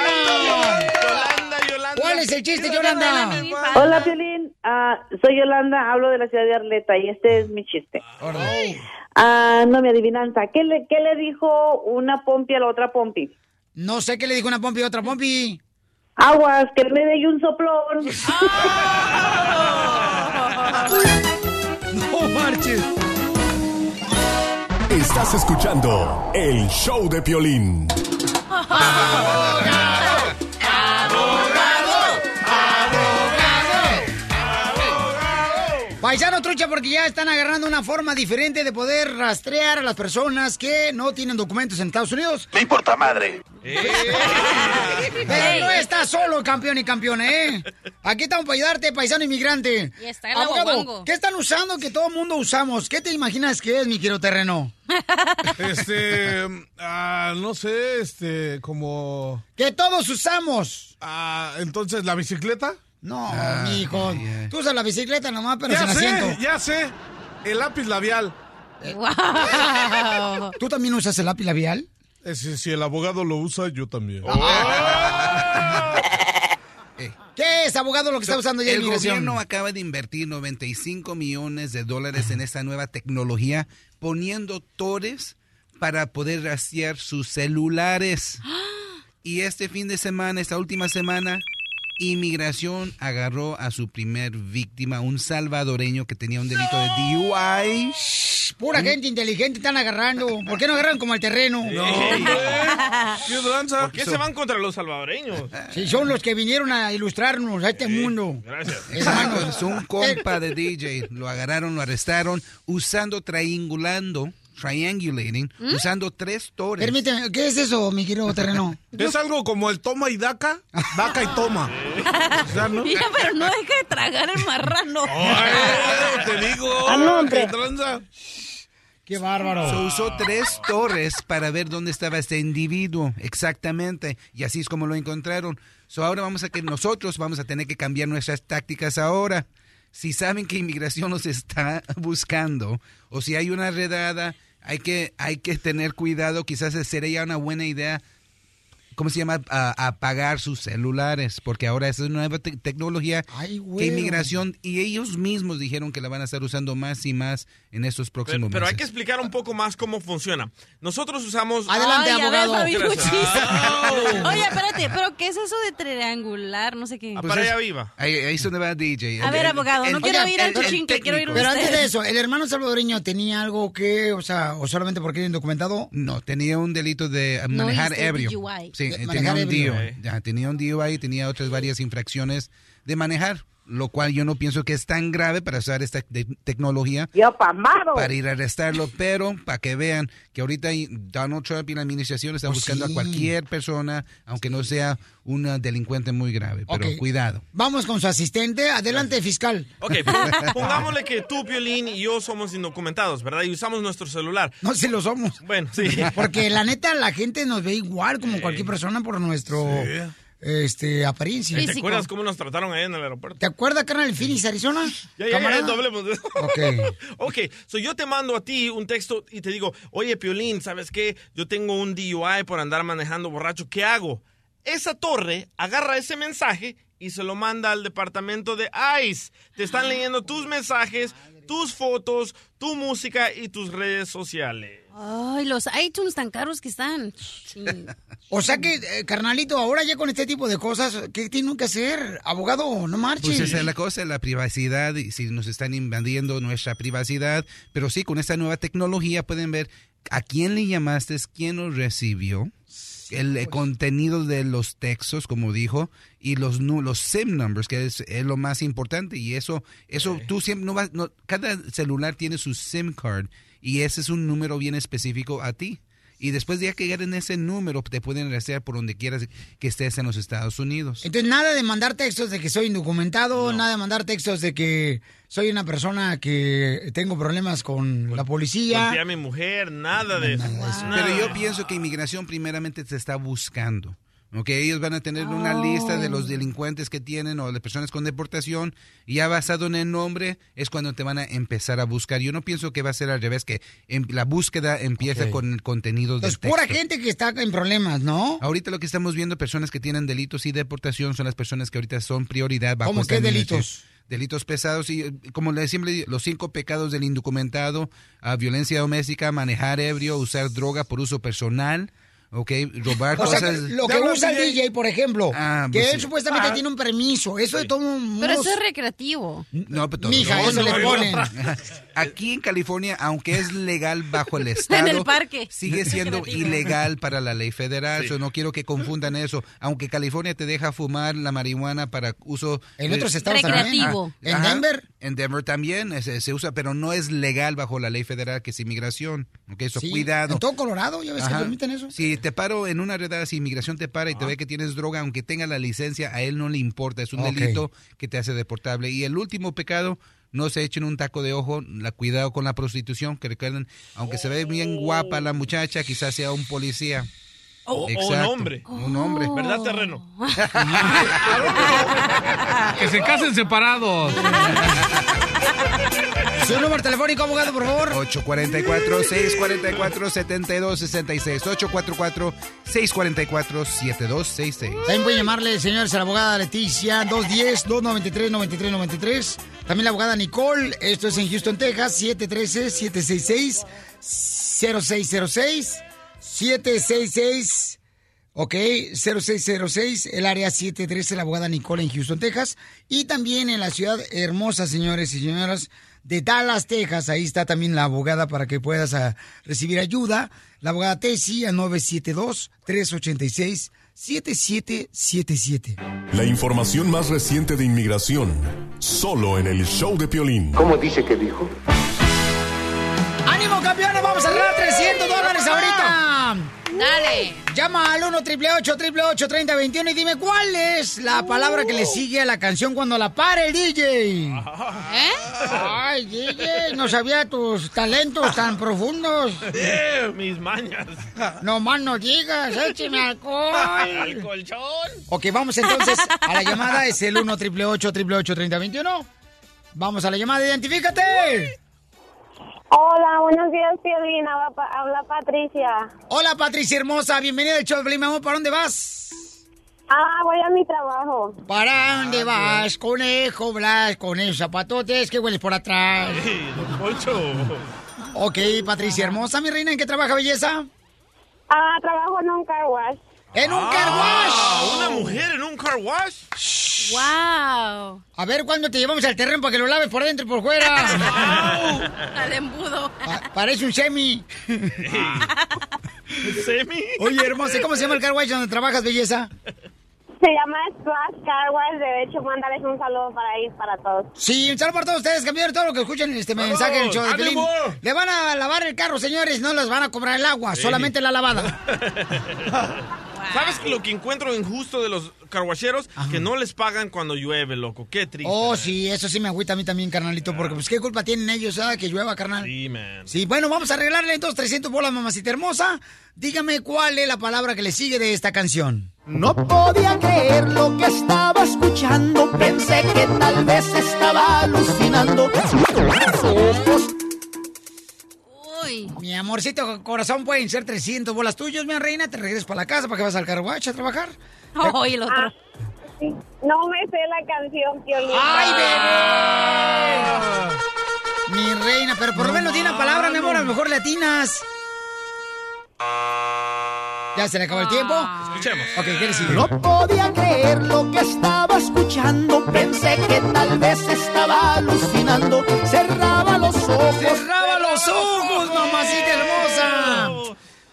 Yolanda, Yolanda. ¿Cuál es el chiste, Yolanda? Hola, Piolín. Ah, soy Yolanda, hablo de la ciudad de Arleta y este es mi chiste. Ah, no, mi adivinanza. ¿Qué le, ¿Qué le dijo una pompi a la otra pompi? No sé qué le dijo una pompi a otra pompi. Aguas, que me dé un soplón. (laughs) No marches. Estás escuchando el show de Piolín. (laughs) Paisano trucha porque ya están agarrando una forma diferente de poder rastrear a las personas que no tienen documentos en Estados Unidos. Me importa madre. Pero no estás solo, campeón y campeona, ¿eh? Aquí estamos para ayudarte, paisano inmigrante. Y está el Abogado. ¿qué están usando que todo el mundo usamos? ¿Qué te imaginas que es, mi querido terreno? (laughs) Este, ah, no sé, este, como... Que todos usamos. Ah, entonces, ¿la bicicleta? No, mi hijo. Tú usas la bicicleta nomás, pero ya sin sé, asiento. ya sé. El lápiz labial. (laughs) ¿Tú también usas el lápiz labial? si, si el abogado lo usa, yo también. (laughs) ¿Qué es, abogado, lo que está usando ya El inmigración? gobierno acaba de invertir 95 millones de dólares en esta nueva tecnología, poniendo tores para poder rastrear sus celulares. (gasps) Y este fin de semana, esta última semana, inmigración agarró a su primer víctima, un salvadoreño que tenía un delito de DUI. Pura gente inteligente están agarrando. ¿Por qué no agarran como el terreno? (laughs) ¿Por qué se van contra los salvadoreños? Si son los que vinieron a ilustrarnos a este mundo. Gracias. Hermano, es un compa (laughs) de DJ. Lo agarraron, lo arrestaron, usando, triangulando, triangulating, ¿Mm? usando tres tores. Permíteme, ¿qué es eso, mi querido terreno? (laughs) Es algo como el toma y daca, daca y toma. O sea, ¿no? Mira, pero no deja de tragar el marrano. (laughs) te que tranza. ¡Qué bárbaro! Se usó tres torres para ver dónde estaba este individuo exactamente y así es como lo encontraron. So ahora vamos a que nosotros vamos a tener que cambiar nuestras tácticas ahora. Si saben que inmigración los está buscando o si hay una redada, hay que hay que tener cuidado. Quizás sería una buena idea. ¿Cómo se llama? A- apagar sus celulares, porque ahora esa es una nueva te- tecnología que güey. inmigración y ellos mismos dijeron que la van a estar usando más y más en estos próximos Pero, pero hay meses. que explicar un poco más cómo funciona. Nosotros usamos... Adelante, Ay, a ver, abogado. Gracias. muchis. (laughs) Oye, espérate, pero ¿qué es eso de triangular? No sé qué. Ah, Pues para allá viva. Ahí, ahí es donde va DJ. A ver, abogado, no quiero ir al el- chuchín, que quiero ir Pero antes de eso, ¿el hermano salvadoreño tenía algo que, o sea, o solamente porque era indocumentado? No, tenía un delito de uh, No, manejar dice ebrio. Sí, Eh, tenía un. Ya, tenía un DUI y tenía otras varias infracciones de manejar, lo cual yo no pienso que es tan grave para usar esta te- tecnología Yo para ir a arrestarlo, pero para que vean que ahorita Donald Trump y la administración están Pues buscando sí. a cualquier persona, aunque no sea un delincuente muy grave, pero cuidado. Vamos con su asistente. Adelante, fiscal. Ok, (laughs) pon- pongámosle que tú, Piolín, y yo somos indocumentados, ¿verdad? Y usamos nuestro celular. No, si lo somos. Bueno, sí. (laughs) Porque la neta, la gente nos ve igual como cualquier persona por nuestro este, apariencia. ¿Te acuerdas cómo nos trataron ahí en el aeropuerto? ¿Te acuerdas, carnal, el Phoenix, Arizona? Ya, ya, hablemos de eso. Ok. (laughs) ok, so yo te mando a ti un texto y te digo, oye, Piolín, ¿sabes qué? Yo tengo un DUI por andar manejando borracho, ¿qué hago? Esa torre agarra ese mensaje y se lo manda al departamento de ICE. Te están leyendo tus mensajes, tus fotos, tu música y tus redes sociales. Ay, los iTunes tan caros que están. Sí. O sea que, eh, carnalito, ahora ya con este tipo de cosas, ¿qué tienen que hacer? Abogado, no marchen. Pues esa es la cosa, la privacidad, y si nos están invadiendo nuestra privacidad, pero sí, con esta nueva tecnología pueden ver a quién le llamaste, quién lo recibió, el eh, contenido de los textos, como dijo, y los los SIM numbers, que es, es lo más importante, y eso, eso tú siempre no vas, no, cada celular tiene su SIM card, y ese es un número bien específico a ti. Y después de ya que en ese número, te pueden rastrear por donde quieras que estés en los Estados Unidos. Entonces, nada de mandar textos de que soy indocumentado, nada de mandar textos de que soy una persona que tengo problemas con la policía. Golpeé a mi mujer, nada de eso. Nada. Pero yo pienso que inmigración primeramente te está buscando. ¿Ok? Ellos van a tener una lista de los delincuentes que tienen o de personas con deportación y ya basado en el nombre es cuando te van a empezar a buscar. Yo no pienso que va a ser al revés, que em- la búsqueda empieza Ok. con el contenido del Entonces, pura texto. gente que está en problemas, ¿no? Ahorita lo que estamos viendo, personas que tienen delitos y deportación son las personas que ahorita son prioridad bajo ¿Cómo qué delitos? Delitos pesados y, eh, como le siempre los cinco pecados del indocumentado, ah, violencia doméstica, manejar ebrio, usar droga por uso personal, ¿ok? Robar O sea, cosas. lo que usa el DJ, por ejemplo, Ah, que pues él sí. supuestamente Ah. tiene un permiso. Eso de todo un... Pero eso es recreativo. No, pero Mija, eso le ponen. (laughs) Aquí en California, aunque es legal bajo el (laughs) estado, En el parque. sigue siendo ilegal para la ley federal. Sí. So, no quiero que confundan eso. Aunque California te deja fumar la marihuana para uso En otros estados también. Recreativo. Ah, ¿En ajá. Denver? En Denver también se, se usa, pero no es legal bajo la ley federal que es inmigración. Ok, eso Sí, cuidado. En todo Colorado, ya ves que permiten eso. Si te paro en una redada, si inmigración te para y te Ah. ve que tienes droga, aunque tenga la licencia, a él no le importa. Es un delito que te hace deportable. Y el último pecado, no se echen un taco de ojo. La cuidado con la prostitución, que recuerden, aunque se ve bien guapa la muchacha, quizás sea un policía. O- o un hombre. Un hombre. ¿Verdad, terreno? (laughs) Que se casen separados. Su número telefónico, abogado, por favor. 844-644-7266. 844-644-7266. También pueden llamarle, señores, a la abogada Leticia, 210-293-9393. También la abogada Nicole, esto es en Houston, Texas, 713-766-0606. 766, ok, 0606, el área 713, la abogada Nicole en Houston, Texas. Y también en la ciudad hermosa, señores y señoras, de Dallas, Texas. Ahí está también la abogada para que puedas ah, recibir ayuda. La abogada Tessie a 972-386-7777. La información más reciente de inmigración, solo en el show de Piolín. ¿Cómo dice que dijo? ¡Ánimo, campeones! ¡Vamos a ganar 300 dólares ahorita! Dale. Llama al 1 888 3021 y dime cuál es la palabra que le sigue a la canción cuando la pare el DJ. ¿Eh? Ay, DJ, no sabía tus talentos tan profundos. Eh, mis mañas. No más no digas, écheme alcohol. Al colchón. Ok, vamos entonces a la llamada. Es el 1 888 3021 Vamos a la llamada, identifícate. Hola, buenos días, Piolín. Habla, Pa- habla Patricia. Hola, Patricia hermosa. Bienvenida al show mi amor. ¿Para dónde vas? Ah, voy a mi trabajo. ¿Para dónde vas, conejo Blas, con esos zapatotes que hueles por atrás? Poncho. Ok, Patricia hermosa, mi reina, ¿en qué trabaja, belleza? Ah, trabajo en un car wash. ¡En un car wash! Ah, ¿Una mujer en un car wash? ¡Wow! A ver, ¿cuándo te llevamos al terreno para que lo laves por dentro y por fuera? Al embudo. Pa- parece un semi. (laughs) ¿Semi? Oye, hermosa, ¿cómo se llama el car wash donde trabajas, belleza? Se llama Splash Car Wash. De hecho, mandarles un saludo para ahí, para todos. Sí, un saludo para todos ustedes, campeones, todo lo que escuchan en este mensaje en el show de Pelín. Le van a lavar el carro, señores, no les van a cobrar el agua, Sí. solamente la lavada. (laughs) (laughs) ¿Sabes lo que encuentro injusto de los carwacheros? Que no les pagan cuando llueve, loco. Qué triste. Oh, sí, eso sí me agüita a mí también, carnalito, porque pues qué culpa tienen ellos, ah, que llueva, carnal. Sí, man. Sí, bueno, vamos a arreglarle entonces 300 bolas, mamacita hermosa. Dígame cuál es la palabra que le sigue de esta canción. No podía creer lo que estaba escuchando. Pensé que tal vez estaba alucinando. Ojos Uy. Mi amorcito corazón, pueden ser 300 bolas tuyos, mi reina. Te regresas para la casa para que vas al carwache a trabajar. (laughs) Oh, y el otro. No me sé la canción, Piolín. ¡Ay, bebé! Mi reina, pero por lo menos di una palabra, mi amor, a lo mejor latinas. ¿Ya se le acabó el tiempo? Escuchemos. Ok, ¿qué le sigue? No podía creer lo que estaba escuchando. Pensé que tal vez estaba alucinando. Cerraba los ojos. ¡Cerraba los ojos, mamacita hermosa!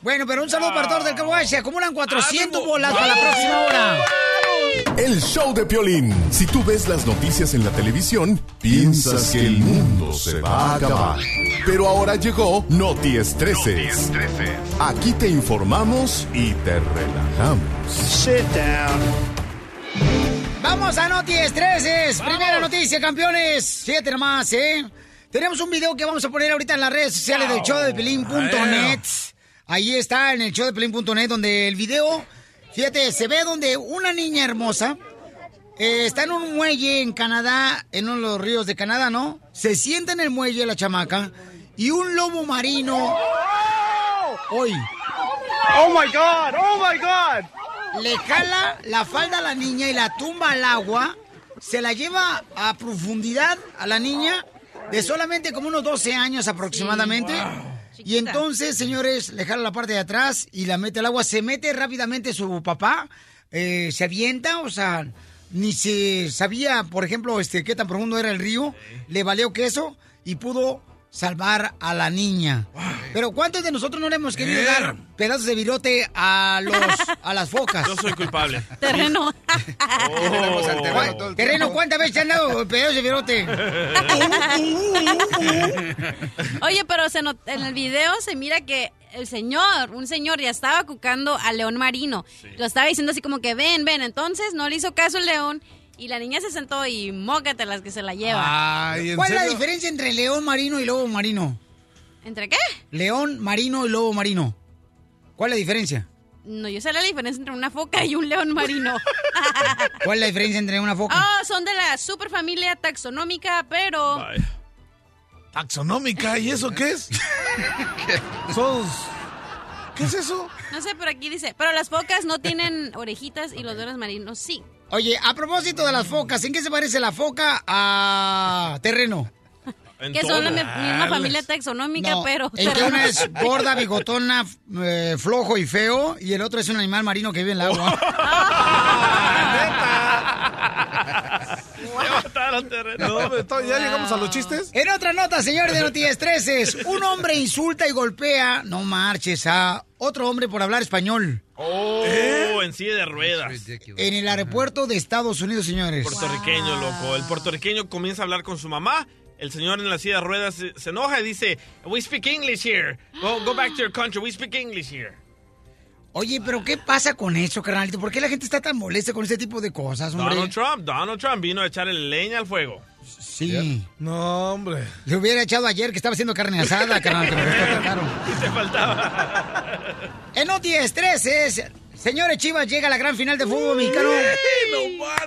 Bueno, pero un saludo para todos del Carwash. Se acumulan 400 bolas para la próxima hora. El show de Piolín. Si tú ves las noticias en la televisión, piensas que el mundo se va a acabar. Pero ahora llegó Noti Estreses. Aquí te informamos y te relajamos. Sit down. Vamos a Noti Estreses. Primera noticia, campeones. Fíjate nomás, ¿eh? Tenemos un video que vamos a poner ahorita en las redes sociales del show de Pelín.net. Ahí está, en el show de Pelín.net, donde el video, fíjate, se ve donde una niña hermosa eh, está en un muelle en Canadá, en uno de los ríos de Canadá, ¿no? Se sienta en el muelle la chamaca y un lobo marino. Hoy. Oh my God, oh my God. Le jala la falda a la niña y la tumba al agua. Se la lleva a profundidad a la niña de solamente como unos 12 años aproximadamente. Y entonces, señores, le jala la parte de atrás y la mete al agua. Se mete rápidamente su papá, eh, se avienta, o sea, ni se sabía, por ejemplo, este qué tan profundo era el río. Le valió queso y pudo salvar a la niña. Pero ¿cuántos de nosotros no le hemos querido Eh. dar pedazos de virote a los a las focas? Yo soy culpable. Terreno. Al terreno ¿Cuál- Terreno, ¿cuántas veces te han dado pedazos de virote? Oye, pero se not- en el video se mira que el señor, un señor, ya estaba cucando al león marino. Lo estaba diciendo así como que ven, ven. Entonces no le hizo caso el león y la niña se sentó y mócatelas que se la lleva. ¿Cuál es la diferencia entre león marino y lobo marino? ¿Entre qué? León marino y lobo marino. ¿Cuál es la diferencia? No, yo sé la diferencia entre una foca y un león marino. (laughs) ¿Cuál es la diferencia entre una foca? Oh, son de la superfamilia taxonómica, pero... Taxonómica, ¿y eso qué es? (laughs) Sos... ¿Qué es eso? No sé, pero aquí dice, pero las focas no tienen orejitas y los leones marinos sí. Oye, a propósito de las focas, ¿en qué se parece la foca a terreno? Que son la mi- misma familia taxonómica, No, pero... el que una es gorda, bigotona, eh, flojo y feo, y el otro es un animal marino que vive en el agua. (laughs) Ya llegamos a los chistes. En otra nota, señores de Noticias 13, un hombre insulta y golpea, no marches, a otro hombre por hablar español Oh, en silla de ruedas. en el aeropuerto de Estados Unidos, señores. Puertorriqueño, loco. El puertorriqueño comienza a hablar con su mamá. El señor en la silla de ruedas se, se enoja y dice, We speak English here. Go, go back to your country. We speak English here. Oye, pero ¿qué pasa con eso, carnalito? ¿Por qué la gente está tan molesta con este tipo de cosas, hombre? Donald Trump, Donald Trump vino a echarle leña al fuego. Sí. No, hombre. Le hubiera echado ayer que estaba haciendo carne asada, carnal, que (laughs) me te faltaba. En Noticias 13, señores Chivas, llega a la gran final de fútbol mexicano.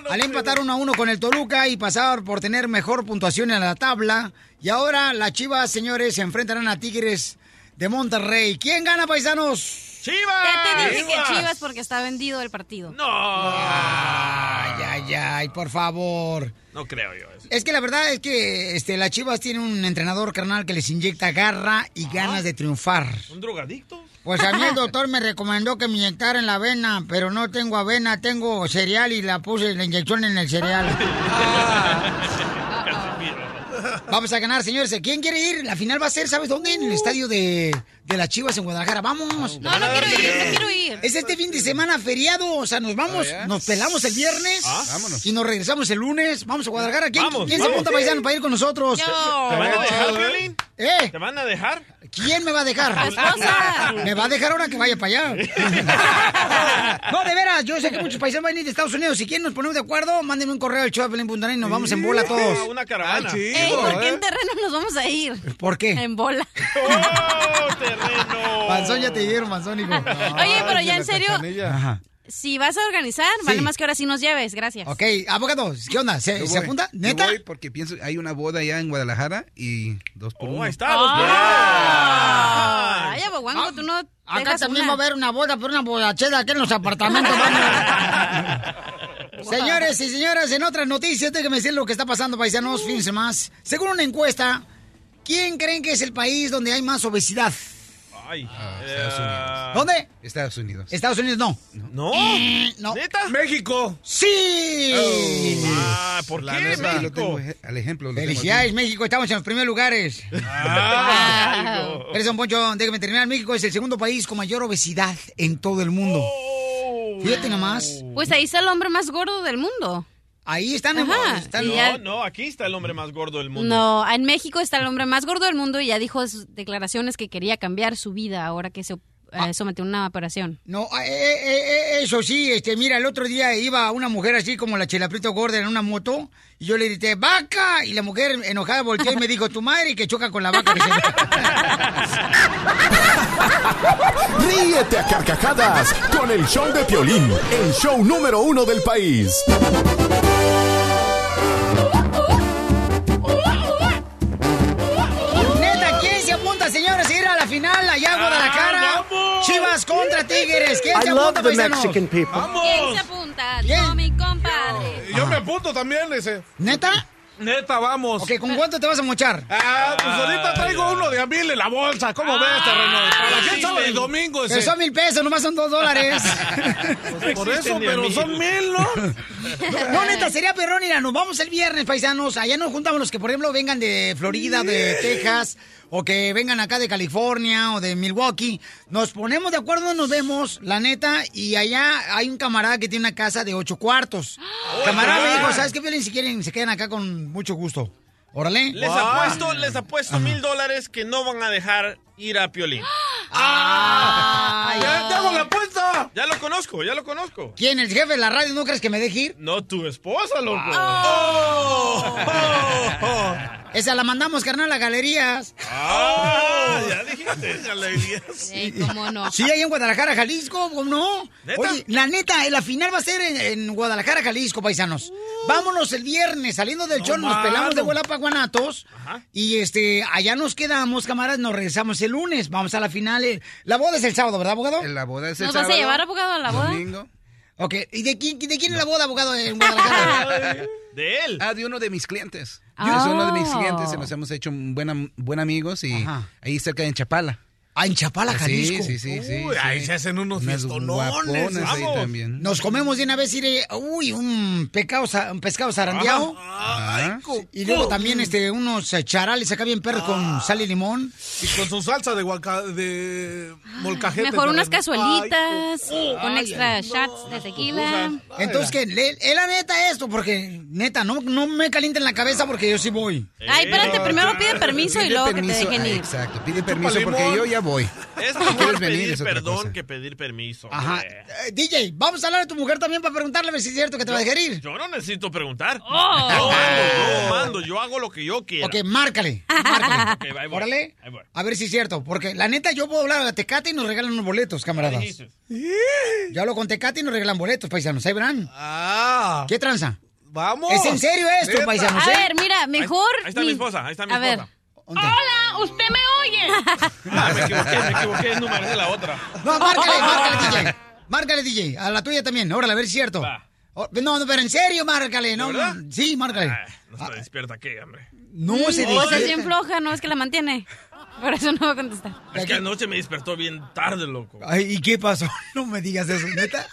Al empatar uno a uno con el Toluca y pasar por tener mejor puntuación en la tabla. Y ahora las Chivas, señores, se enfrentarán a Tigres de Monterrey. ¿Quién gana, paisanos? ¡Chivas! Ya te dije que Chivas porque está vendido el partido. No. Ay, ay, ay, por favor. No creo yo eso. Es que la verdad es que este, las Chivas tienen un entrenador carnal que les inyecta garra y ganas de triunfar. ¿Un drogadicto? Pues a mí el (laughs) doctor me recomendó que me inyectara en la avena, pero no tengo avena, tengo cereal y la puse la inyección en el cereal. (laughs) (laughs) Vamos a ganar, señores. ¿Quién quiere ir? La final va a ser, ¿sabes dónde? En el estadio de, de las Chivas en Guadalajara. Vamos. No, no quiero ir, no quiero ir. Es este fin de semana feriado, o sea, nos vamos, nos pelamos el viernes Ah, vámonos. y nos regresamos el lunes. Vamos a Guadalajara. ¿Quién, Vamos, ¿quién se apunta, paisano, para ir con nosotros? Yo. ¿Te van a dejar? ¿Eh? ¿Te van a dejar? ¿Quién me va a dejar? Tu esposa. Me va a dejar ahora que vaya para allá. (laughs) No, de veras, yo sé que muchos paisanos van a ir de Estados Unidos. Si quieren nos ponemos de acuerdo, mándenme un correo al show de y nos vamos en bola todos. Una caravana. Ah. Ey, ¿por qué ¿eh? en terreno nos vamos a ir? ¿Por qué? En bola. (laughs) ¡Oh, terreno! Panzón ya te dieron, Panzón, hijo. (laughs) Oye, pero ya en serio, Ajá. Si vas a organizar, vale más que ahora sí nos lleves. Gracias. Ok, abogado, ¿qué onda? ¿Se, Yo ¿se voy. apunta? Yo ¿Neta? voy porque pienso, hay una boda allá en Guadalajara y dos por Oh, uno. ahí está. Ah. Ay. Aboguango, tú no Acá también una. va a haber una boda, pero una bodachera aquí en los apartamentos. (laughs) Señores y señoras, en otras noticias, déjenme decir lo que está pasando, paisanos, fíjense más. Según una encuesta, ¿quién creen que es el país donde hay más obesidad? Ay, Estados eh, Unidos. ¿Dónde? Estados Unidos. Estados Unidos no. ¿No? No. ¿Neta? México. ¡Sí! Ah, ¿por La qué neta. Aquí lo tengo México? al ejemplo. lo tengo Felicidades, México, estamos en los primeros lugares. Ah, Pero Don Poncho, déjeme terminar. México es el segundo país con mayor obesidad en todo el mundo. Oh. Fíjate nomás. Pues ahí está el hombre más gordo del mundo. Ahí están, Ajá. están- Y ya- No, no, aquí está el hombre más gordo del mundo. No, en México está el hombre más gordo del mundo y ya dijo en sus declaraciones que quería cambiar su vida ahora que se eh, sometió a una operación. No, eh, eh, eh, eso sí, este, mira, el otro día iba una mujer así como la chelaprito gorda en una moto y yo le grité, ¡vaca! Y la mujer enojada volteó y me dijo, tu madre que choca con la vaca. que se-". (laughs) Ríete a carcajadas con el show de Piolín, el show número uno del país. Chivas contra Tigres. ¿Quién se apunta, paisanos? ¿Quién se apunta? ¿Quién? No, mi compadre. Yo me apunto también, ese. ¿Neta? Neta, vamos. Ok, ¿con cuánto te vas a mochar? Ah, pues ahorita traigo uno de a mil en la bolsa. ¿Cómo ves, terreno? Para gente sábado y domingo. Pero son mil pesos, nomás son dos dólares. (laughs) Pues por eso, pero son mil, ¿no? (laughs) No, neta, sería perrón. Mira, nos vamos el viernes, paisanos. Allá nos juntamos los que, por ejemplo, vengan de Florida, de Texas, o que vengan acá de California o de Milwaukee. Nos ponemos de acuerdo, nos vemos, la neta, y allá hay un camarada que tiene una casa de ocho cuartos. camarada me dijo, ¿sabes qué, Piolín? Si quieren, se quedan acá con mucho gusto. Órale. Les apuesto, les apuesto mil dólares que no van a dejar ir a Piolín. (gasps) (laughs) ¡Ah! ¡Ya te hago la apuesta! Ya lo conozco, ya lo conozco. ¿Quién, el jefe de la radio? ¿No crees que me deje ir? No, tu esposa, loco. (laughs) Esa la mandamos, carnal, a galerías. Ah, ya dijiste. Galerías. Sí, cómo no. Sí, ahí en Guadalajara, Jalisco, ¿cómo no? ¿Neta? Oye, la neta, eh, la final va a ser en, en Guadalajara, Jalisco, paisanos. Vámonos el viernes, saliendo del No, show, nos pelamos de para Guanatos. Y este, allá nos quedamos, camaradas, nos regresamos el lunes. Vamos a la final. La boda es el sábado, ¿verdad, abogado? La boda es el ¿Nos vas a sábado, llevar, abogado, a la boda? Domingo. Ok, ¿y de quién, de quién es la boda, abogado, en Guadalajara? (laughs) (laughs) De él. Ah, de uno de mis clientes. Ah. Es uno de mis clientes y nos hemos hecho buen, buen amigos y Ajá. ahí cerca de Chapala. Ah, en Chapala, Jalisco. Sí, sí, sí. sí, Uy, sí. ahí se hacen unos fiestonones. Vamos. también. Nos comemos de una vez, iré, uy, un, pecado, sa- un pescado zarandeado. Ah, Y luego también este, unos eh, charales acá bien perros con sal y limón. Y con su salsa de, guaca, de molcajete. Mejor unas cazuelitas con extra ay. shots de tequila. Entonces, que Es la neta esto, porque neta, no, no me calienten la cabeza porque yo sí voy. Ay, espérate, primero pide (laughs) permiso y luego permiso, que te dejen ah, ir. Exacto, pide permiso porque yo ya voy. Es Si mejor pedir es perdón que pedir permiso. Ajá. Eh, DJ, vamos a hablar de tu mujer también para preguntarle a ver si es cierto que te va a dejar ir. Yo no necesito preguntar. Oh. Yo mando, yo mando, yo hago lo que yo quiera. Ok, márcale. márcale. (laughs) Ok, ahí voy, Órale. ahí voy. A ver si es cierto. Porque la neta, yo puedo hablar a Tecate y nos regalan unos boletos, camaradas. (laughs) Yo hablo con Tecate y nos regalan boletos, paisanos. ¿Ahí verán? Ah, ¿Qué tranza? vamos. ¿Es en serio esto, Neta. paisanos? A eh? ver, mira, mejor. Ahí está mi esposa, ahí está mi A ver. esposa. ¿Dónde? Hola, ¿usted me oye? (laughs) Ah, me equivoqué, me equivoqué el número de la otra. No, márcale, (laughs) márcale, DJ. Márcale, DJ. A la tuya también. Órale, a ver si es cierto. Va. Oh, no, no, pero en serio, márcale. No, verdad? Sí, márcale. Ah, no está despierta, ¿qué, hombre? No se O sea, dice. bien floja, no es que la mantiene. Por eso no va a contestar. Es que anoche me despertó bien tarde, loco. Ay, ¿y qué pasó? (laughs) No me digas eso, neta.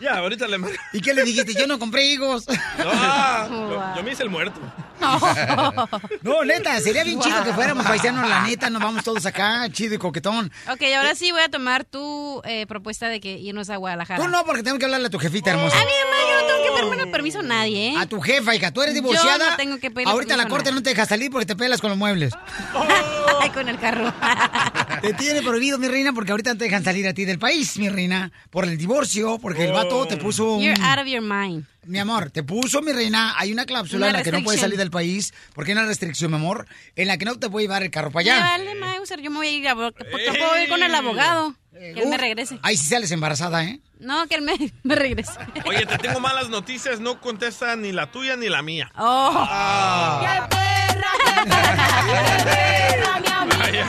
Ya, ahorita le mando. ¿Y qué le dijiste? Yo no compré higos. Ah, yo, yo me hice el muerto. (laughs) No, neta, sería bien chido que fuéramos paisanos, la neta, nos vamos todos acá, chido y coquetón. Ok, ahora sí voy a tomar tu eh, propuesta de que irnos a Guadalajara. Tú no, porque tengo que hablarle a tu jefita hermosa. A mi mamá, yo no tengo que pedirme permiso a nadie, ¿eh? A tu jefa, hija, tú eres divorciada. Yo no tengo que pedirle Ahorita la corte no te deja salir porque te pelas con los muebles. (laughs) Ay, con el carro. (laughs) Te tiene prohibido, mi reina, porque ahorita no te dejan salir a ti del país, mi reina, por el divorcio, porque el vato te puso un... You're out of your mind. Mi amor, te puso, mi reina, hay una cláusula Una en la que no puedes salir del país, porque hay una restricción, mi amor, en la que no te puede llevar el carro para Me allá. vale, Mauser, yo me voy a ir a... Porque puedo ir con el abogado. Que él me regrese. Ahí sí sales embarazada, ¿eh? No, que él me, (laughs) me regrese. Oye, te tengo malas noticias, no contesta ni la tuya ni la mía. Oh. Ah. (laughs) Vaya.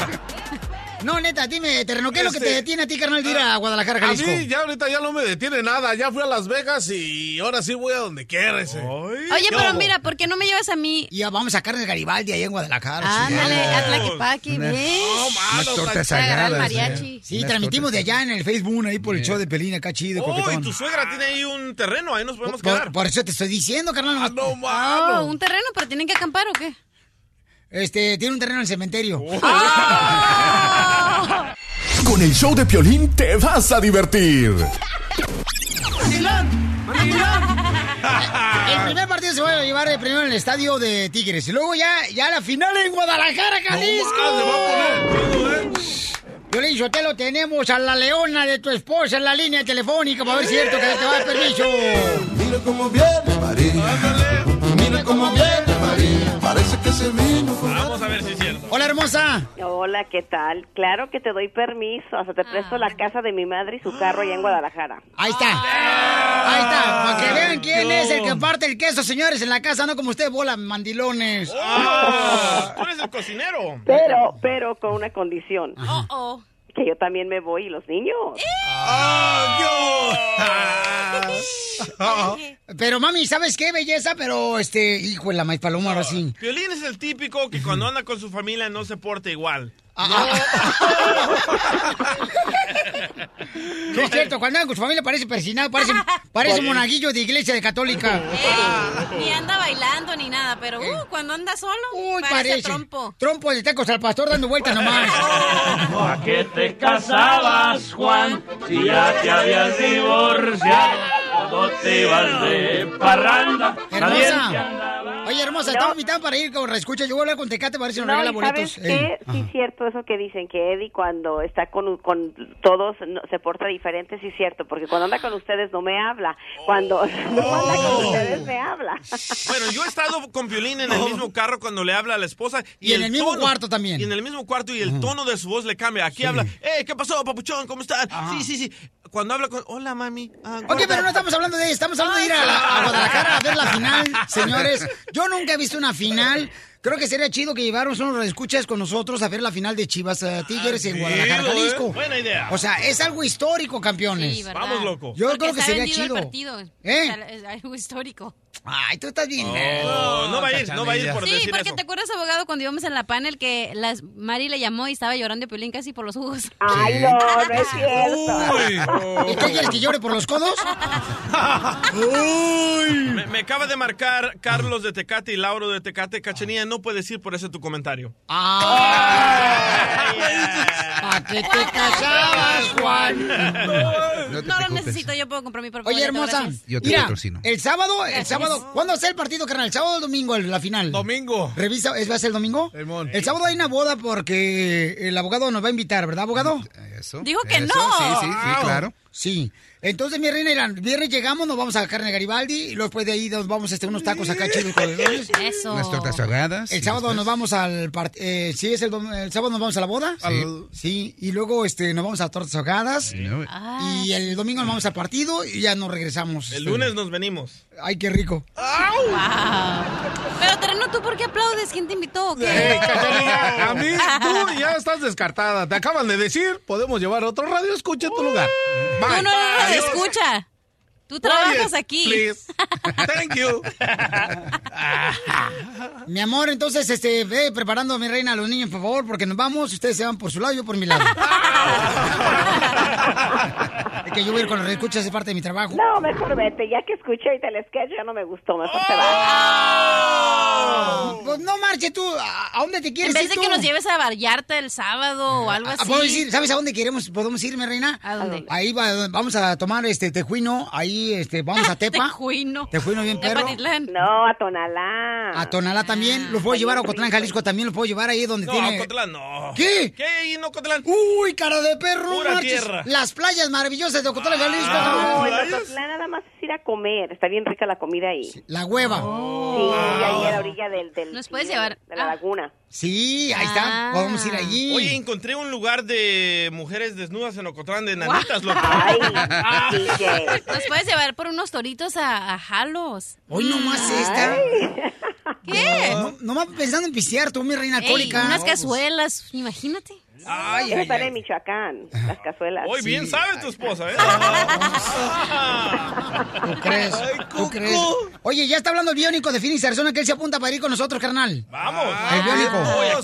No, neta, dime, terreno, ¿qué es lo que Este, te detiene a ti, carnal, de ir a Guadalajara, A Jalisco? mí ya ahorita ya no me detiene nada. Ya fui a Las Vegas y ahora sí voy a donde quiera ese. Oye, pero mira, ¿por qué no me llevas a mí? Ya vamos a el Garibaldi ahí en Guadalajara. Ándale, chingada. a Tlaquepaque, Unas- ¿ves? Unas tortas Para agarrar el sagradas. mariachi. ¿eh? Sí, transmitimos de tortas allá en el Facebook, ahí por el show de Pelín, acá chido, Oh, y tu suegra tiene ahí un terreno, ahí nos podemos Por, quedar. por eso te estoy diciendo, carnal. nomás- No, Oh, mano. un terreno, pero tienen que acampar o qué? Este, tiene un terreno en el cementerio. Oh. (laughs) Con el show de Piolín te vas a divertir. (laughs) El primer partido se va a llevar eh, primero en el estadio de Tigres. Y luego ya, ya la final en Guadalajara, Jalisco. Ah, se va a poner ¿eh? Sotelo, tenemos a la leona de tu esposa en la línea telefónica para ver si es cierto que te va a dar permiso. Mira cómo viene María. Mira cómo viene María. Parece que se vino Vamos a ver. Hola, hermosa. Hola, ¿qué tal? Claro que te doy permiso. Hasta te presto la casa de mi madre y su carro allá en Guadalajara. Ahí está. Ahí está. Para que vean quién es el que parte el queso, señores, en la casa, no como usted, bola mandilones. Ah, tú eres el cocinero. Pero, pero con una condición. Oh, oh. Que yo también me voy y los niños. Pero mami, ¿sabes qué belleza? Pero este, hijo de la maíz paloma, ahora sí. Piolín es el típico que cuando anda con su familia no se porta igual. (laughs) Sí, es cierto, cuando andan con su familia parece persinado, parece, parece un (laughs) monaguillo de iglesia de católica. Ni anda bailando ni nada, pero uh, cuando anda solo, Uy, parece, parece. trompo. Trompo de tacos al pastor dando vueltas nomás. (laughs) ¿A qué te casabas, Juan? Si ya te habías divorciado, no te ibas de parranda. Nadie te Hermosa. Oye, hermosa, estamos invitados para ir con escucha. Yo voy a hablar con Tecate para ver si nos No, regala boletos. ¿sabes qué? Sí es cierto eso que dicen, que Eddie cuando está con, con todos no- se porta diferente, sí es cierto, porque cuando anda con ustedes no me habla, cuando (laughs) no anda con ustedes me habla. Bueno, yo he estado con Piolín en el mismo carro cuando le habla a la esposa. Y en el mismo tono- cuarto también. Y en el mismo cuarto y el tono de su voz le cambia. Aquí habla, ¡eh, qué pasó, papuchón! ¿Cómo estás? Sí, sí, sí. Cuando habla con, hola, mami. Ah, Ok, pero no estamos hablando de eso, estamos hablando de ir a, la- a Guadalajara a ver la final, (laughs) señores. Yo nunca he visto una final. Creo que sería chido que lleváramos unos escuchas con nosotros a ver la final de Chivas eh, Tigres en Guadalajara, chido, ¿eh? Jalisco. Buena idea. O sea, es algo histórico, campeones. Vamos, loco. Yo Porque creo que sería el chido. partido. ¿Eh? Es algo histórico. Ay, tú estás bien. Oh, no va a ir, no va a ir por Sí, decir porque eso. te acuerdas, abogado, cuando íbamos en la panel que las, Mari le llamó y estaba llorando de Piolín casi por los jugos. (laughs) Ay, no, no es cierto. ¿Y qué quieres que llore por los codos? Me, me acaba de marcar Carlos de Tecate y Lauro de Tecate. Cachanilla, no puedes ir por ese tu comentario. ¿A qué te casabas, Juan? No, lo necesito, yo puedo comprar mi propio Oye, hermosa, gracias. Yo te mira, patrocino. el sábado, el Gracias. sábado, ¿cuándo va a ser el partido, carnal? ¿El sábado o el domingo, el- la final? Domingo. Revisa, ¿es va a ser el domingo? Simón. El sábado hay una boda porque el abogado nos va a invitar, ¿verdad, abogado? Eso. Dijo que eso, no. Sí, sí, sí, claro. Sí. Entonces, mi reina, el viernes llegamos, nos vamos a la carne Garibaldi y luego después de ahí nos vamos a este, unos tacos acá chidos con (laughs) Eso. Unas tortas ahogadas. El sábado después- nos vamos al part- eh, sí es el, dom- el sábado nos vamos a la boda. Sí. Sí, y luego este nos vamos a tortas ahogadas. Ah, Y el domingo nos vamos al partido y ya nos regresamos. El Este, lunes nos venimos. Ay, qué rico. wow. Pero Terreno, ¿tú por qué aplaudes? ¿Quién te invitó? o qué? Ey, Cachanilla, a mí tú ya estás descartada. Te acaban de decir, podemos llevar otro radio, escucha a tu lugar. Tú Bye. no eres Adiós. escucha. Tú trabajas Oye, aquí. please. Thank you. Mi amor, entonces, este, ve preparando a mi reina a los niños, por favor, porque nos vamos. Ustedes se van por su lado, yo por mi lado. es que yo voy a ir con los escuchas, es parte de mi trabajo. No, mejor vete, ya que escuché y el sketch ya no me gustó, mejor te Oh. vas. Pues no marche tú. ¿A, dónde te quieres En vez ir de tú? que nos lleves a Vallarta el sábado o algo Ah, así. podemos ir, ¿Sabes a dónde queremos, podemos ir, mi reina? ¿A dónde? Ahí va- vamos a tomar este tejuino, ahí este, vamos a (laughs) Tepa. Tejuino. Tejuino bien perro. Tepatitlán. No, a Tonalá. A Tonalá también. Los puedo llevar a Ocotlán, Jalisco también. Los puedo llevar ahí donde No, tiene... Ocotlán no. ¿Qué? ¿Qué ahí en Ocotlán? Uy, cara de perro, no Pura marches. tierra. Las playas maravillosas de Ocotlán, Jalisco. No, en ¿Playas? Ocotlán nada más es ir a comer, está bien rica la comida ahí. Sí, La hueva. ahí a la orilla del... del ¿Nos puedes sí, llevar? De la Ah. laguna. Sí, ahí está. Ah. Podemos ir allí. Oye, encontré un lugar de mujeres desnudas en Ocotlán, de nanitas, loco. Ay, (laughs) Ah. Nos puedes llevar por unos toritos a, a Jalos. Hoy nomás esta. ¿Qué? No, nomás pensando en pisear, tú, mi reina Ey, alcohólica. unas cazuelas, imagínate. Ay, Eso ay, sale ay. en Michoacán, las cazuelas. Hoy bien sabe tu esposa, ¿eh? ¿Tú crees? ¿Tú crees? Oye, ya está hablando el biónico de Phoenix, Arizona, que él se apunta para ir con nosotros, carnal. Vamos. El biónico.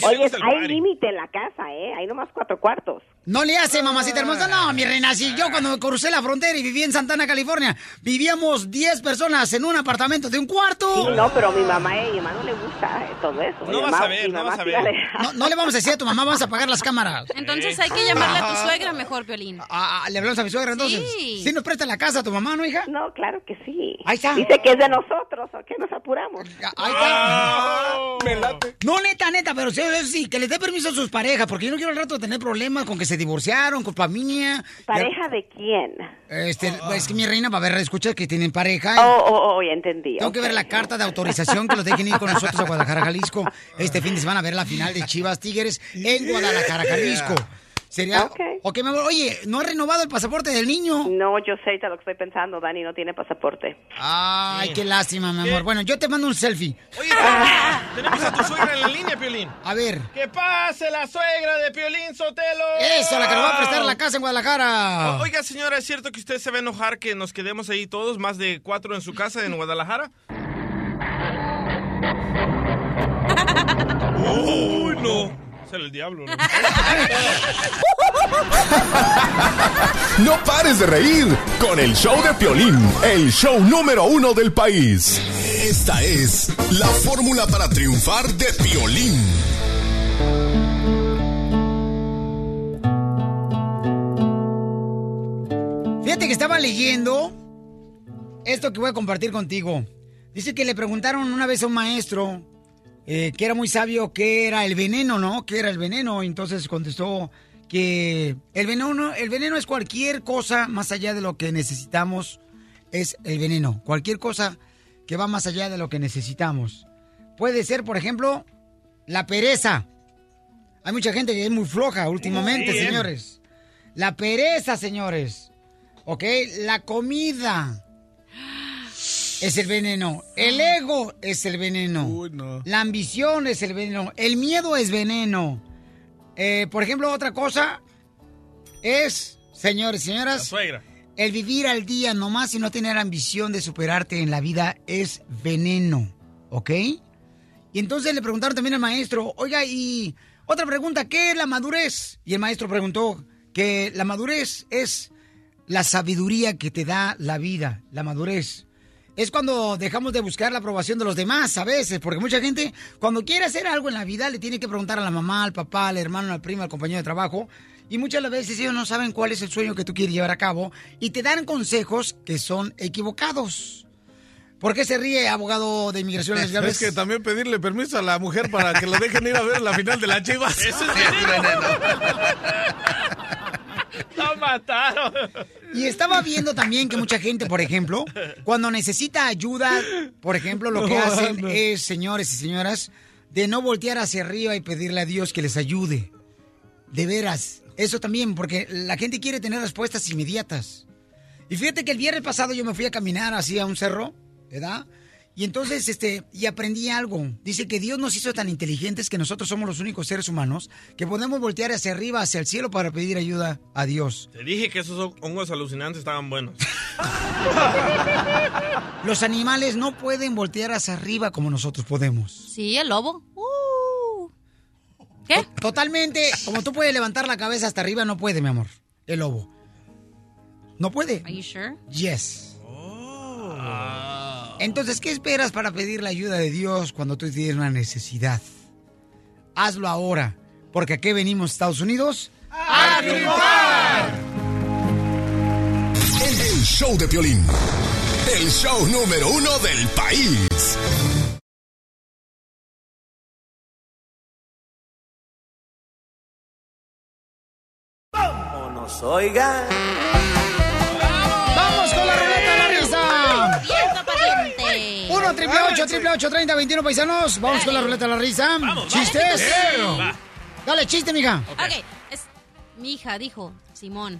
Oye, hay límite en la casa, ¿eh? Hay nomás cuatro cuartos. No le hace, mamacita hermosa. No, mi reina, si yo cuando crucé la frontera y viví en Santana, California, vivíamos 10 personas en un apartamento de un Sí, cuarto. no, pero mi mamá, eh, mi mamá no le gusta eh, todo eso. No Mi vas mamá- a ver, no vas a ver. No, no le vamos a decir a tu mamá, vamos a apagar las cámaras. Entonces hay que llamarle a tu suegra mejor, Piolín. Ah, ah, le hablamos a mi suegra entonces. Sí. Sí, nos presta la casa a tu mamá, ¿no, hija? No, claro que sí. Ahí está. Dice que es de nosotros, ¿o qué nos apuramos? Ah, Ahí está. No, neta, neta, pero sí, sí, que les dé permiso a sus parejas, porque yo no quiero al rato tener problemas con que se divorciaron, culpa mía. ¿Pareja de quién? Este, es que mi reina va a ver, escucha que tienen pareja. Oh, oh, oh, ya entendí. Tengo que ver la carta de autorización que los dejen ir con nosotros a Guadalajara, Jalisco. Este fin de semana a ver la final de Chivas Tigres en Guadalajara, Jalisco. ¿Sería? Ok. Ok, mi amor. Oye, ¿no has renovado el pasaporte del niño? No, yo sé ahorita lo que estoy pensando. Dani no tiene pasaporte. Ay, qué lástima, mi amor. Bueno, yo te mando un selfie. Oye, tenemos a tu suegra en la línea, Piolín. A ver. ¡Que pase la suegra de Piolín Sotelo! Eso, la que nos va a prestar la casa en Guadalajara. O- Oiga, señora, ¿es cierto que usted se va a enojar que nos quedemos ahí todos, más de cuatro en su casa en Guadalajara? (laughs) ¡Uy, no! El diablo, ¿no? (laughs) No pares de reír con el show de Piolín, el show número uno del país. Esta es la fórmula para triunfar de Piolín. Fíjate que estaba leyendo esto que voy a compartir contigo. Dice que le preguntaron una vez a un maestro eh, que era muy sabio qué era el veneno, ¿no? ¿Qué era el veneno? Entonces contestó que el veneno, el veneno es cualquier cosa más allá de lo que necesitamos, es el veneno. Cualquier cosa que va más allá de lo que necesitamos. Puede ser, por ejemplo, la pereza. Hay mucha gente que es muy floja últimamente, Sí. señores. La pereza, señores. ¿Ok? La comida es el veneno. El ego es el veneno. La ambición es el veneno. El miedo es veneno. Eh, por ejemplo, otra cosa es, señores y señoras, La suegra. el vivir al día nomás y no tener ambición de superarte en la vida es veneno. ¿Ok? Y entonces le preguntaron también al maestro, oiga, y otra pregunta, ¿qué es la madurez? Y el maestro preguntó que la madurez es la sabiduría que te da la vida, la madurez. Es cuando dejamos de buscar la aprobación de los demás a veces, porque mucha gente cuando quiere hacer algo en la vida le tiene que preguntar a la mamá, al papá, al hermano, al primo, al compañero de trabajo. Y muchas de las veces ellos no saben cuál es el sueño que tú quieres llevar a cabo y te dan consejos que son equivocados. ¿Por qué se ríe, abogado de inmigración? Es que también pedirle permiso a la mujer para que lo dejen ir a ver la final de las chivas. Eso es (laughs) (laughs) ¡Lo mataron! Y estaba viendo también que mucha gente, por ejemplo, cuando necesita ayuda, por ejemplo, lo que hacen es, señores y señoras, de no voltear hacia arriba y pedirle a Dios que les ayude. De veras, eso también, porque la gente quiere tener respuestas inmediatas. Y fíjate que el viernes pasado yo me fui a caminar así a un cerro, ¿verdad? Y entonces, este, y aprendí algo. Dice que Dios nos hizo tan inteligentes que nosotros somos los únicos seres humanos que podemos voltear hacia arriba, hacia el cielo para pedir ayuda a Dios. Te dije que esos hongos alucinantes estaban buenos. (laughs) Los animales no pueden voltear hacia arriba como nosotros podemos. Sí, el lobo. Uh. ¿Qué? Totalmente. Como tú puedes levantar la cabeza hasta arriba, no puede, mi amor. El lobo. No puede. Are you sure? Yes. Entonces, ¿qué esperas para pedir la ayuda de Dios cuando tú tienes una necesidad? Hazlo ahora, porque aquí venimos, Estados Unidos. ¡A triunfar! El show de Piolín. El show número uno del país. Vámonos, oigan. 1 triple 8 triple 8 30 21 paisanos. Vamos con la ruleta de la risa. ¿Chistes? Va. Dale, chiste, mija. Ok, es, mi hija dijo, Simón.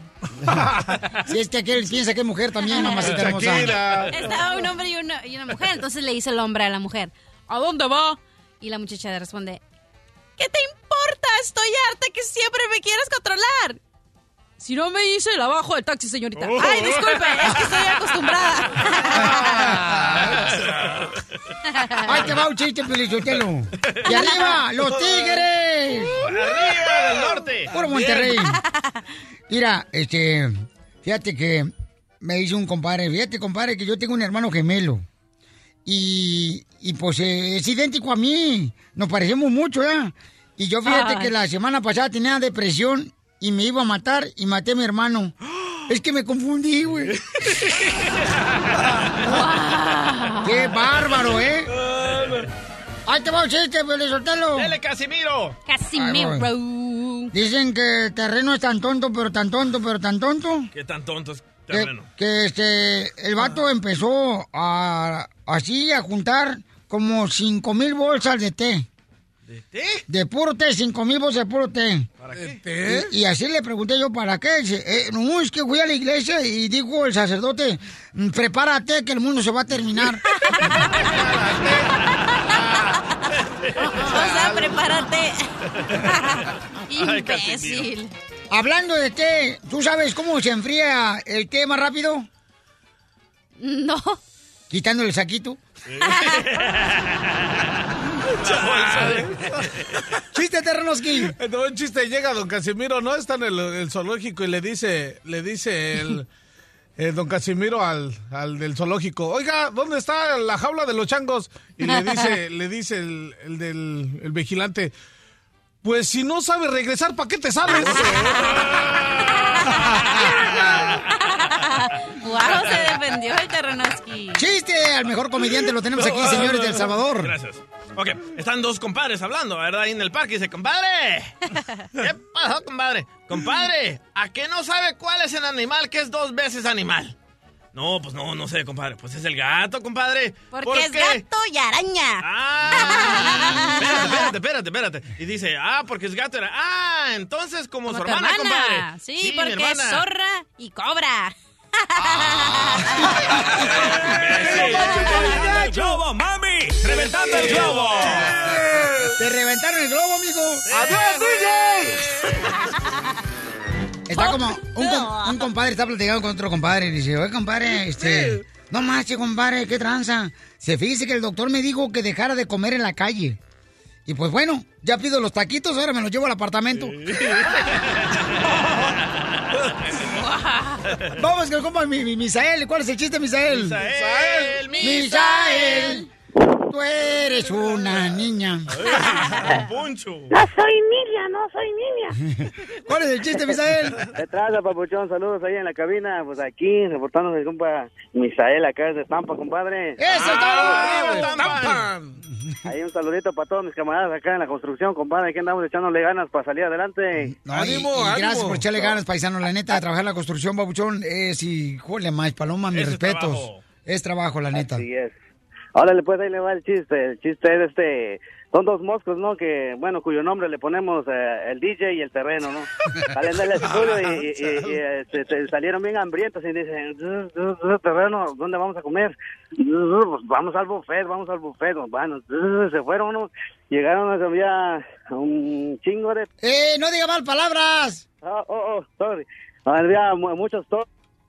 (laughs) Si es que aquel piensa que es mujer también, mamacita hermosa. Estaba un hombre y una, y una mujer, entonces le dice el hombre a la mujer, ¿a dónde va? Y la muchacha le responde, ¿qué te importa? Estoy harta que siempre me quieras controlar. Si no me hice, la bajo del taxi, señorita. Oh. Ay, disculpe, es que estoy acostumbrada. (laughs) ¡Ay, te va un chiste, Pelichotelo! ¡Y arriba, los tigres! ¡Arriba del norte! Puro Monterrey. Mira, este, fíjate que me dice un compadre, fíjate, compadre, que yo tengo un hermano gemelo. Y, y pues eh, es idéntico a mí. Nos parecemos mucho, ¿ya? Y yo fíjate Ay. que la semana pasada tenía depresión y me iba a matar y maté a mi hermano. (gasps) (gasps) Es que me confundí, güey. (laughs) ¡Qué bárbaro, eh! ¡Ahí te va un chiste, Pelizotelo! ¡Dele, Casimiro! Casimiro. Dicen que el terreno es tan tonto, pero tan tonto, pero tan tonto. ¿Qué tan tonto es Que, terreno? que, este, el vato empezó a, así a juntar como cinco mil bolsas de té. ¿De té? De puro té, cinco mil bolsas de puro té. ¿Para qué? ¿Té? Y, y así le pregunté yo, ¿para qué? Dice, eh, no, es que fui a la iglesia y dijo el sacerdote, "Mm, prepárate que el mundo se va a terminar. (laughs) O sea, prepárate. (laughs) Imbécil. Hablando de té, ¿tú sabes cómo se enfría el té más rápido? No. Quitándole el saquito. (laughs) Chiste, Terrenoski. No, un chiste llega don Casimiro, no está en el, el zoológico y le dice, le dice el, el don Casimiro al, al del zoológico, oiga, ¿dónde está la jaula de los changos? Y le dice, le dice el, el del el vigilante, pues si no sabes regresar, ¿para qué te sales? (laughs) wow, se defendió el Terrenoski. Chiste, al mejor comediante lo tenemos aquí, señores de El Salvador. Gracias. Ok, están dos compadres hablando, ¿verdad? Ahí en el parque dice, compadre. (laughs) ¿Qué pasó, compadre? Compadre, ¿a qué no sabe cuál es el animal que es dos veces animal? No, pues no, no sé, compadre. Pues es el gato, compadre. Porque ¿Por es qué? gato y araña. Ah, (laughs) espérate, espérate, espérate, espérate. Y dice, ah, porque es gato. Era, ah, entonces como, Como su hermana, compadre. Sí, mi porque es zorra y cobra. ¡El globo, mami! ¡Reventando el globo! Te reventaron el globo, amigo. ¡Adiós, Está como un, com- un compadre está platicando con otro compadre y dice, oye, compadre, este, no manches, compadre, qué tranza. Se fíjese que el doctor me dijo que dejara de comer en la calle. Y pues bueno, ya pido los taquitos, ahora me los llevo al apartamento. Vamos con el compa mi, mi- Misael. ¿Cuál es el chiste, Misael? Misael, Misael. Tú eres una niña. (laughs) Poncho. No soy niña, no soy niña. (laughs) ¿Cuál es el chiste, Misael? ¿Qué traza, papuchón? Saludos ahí en la cabina. Pues aquí, reportándose el compa Misael, acá desde Tampa, compadre. ¡Eso Ah, Ahí un saludito para todos mis camaradas acá en la construcción, compadre. Aquí andamos echándole ganas para salir adelante. No, y- y gracias por echarle ganas, paisano. La neta, trabajar en la construcción, babuchón, es y, jole, más, paloma, mis es respetos. trabajo. Es trabajo, la neta. Así es. Órale, pues ahí le va el chiste. El chiste es este. Son dos moscos, ¿no? Que, bueno, cuyo nombre le ponemos eh, el DJ y el terreno, ¿no? (laughs) Salen del estudio y, y- y- y, este, se salieron bien hambrientos y dicen, "Uh, uh, uh, terreno, ¿dónde vamos a comer? "Uh, uh, pues vamos al buffet, vamos al buffet. Bueno, uh, se fueron, ¿no? Llegaron, había un chingo de ¡Eh, no diga mal palabras! Oh, oh, oh, sorry. Había mu- muchos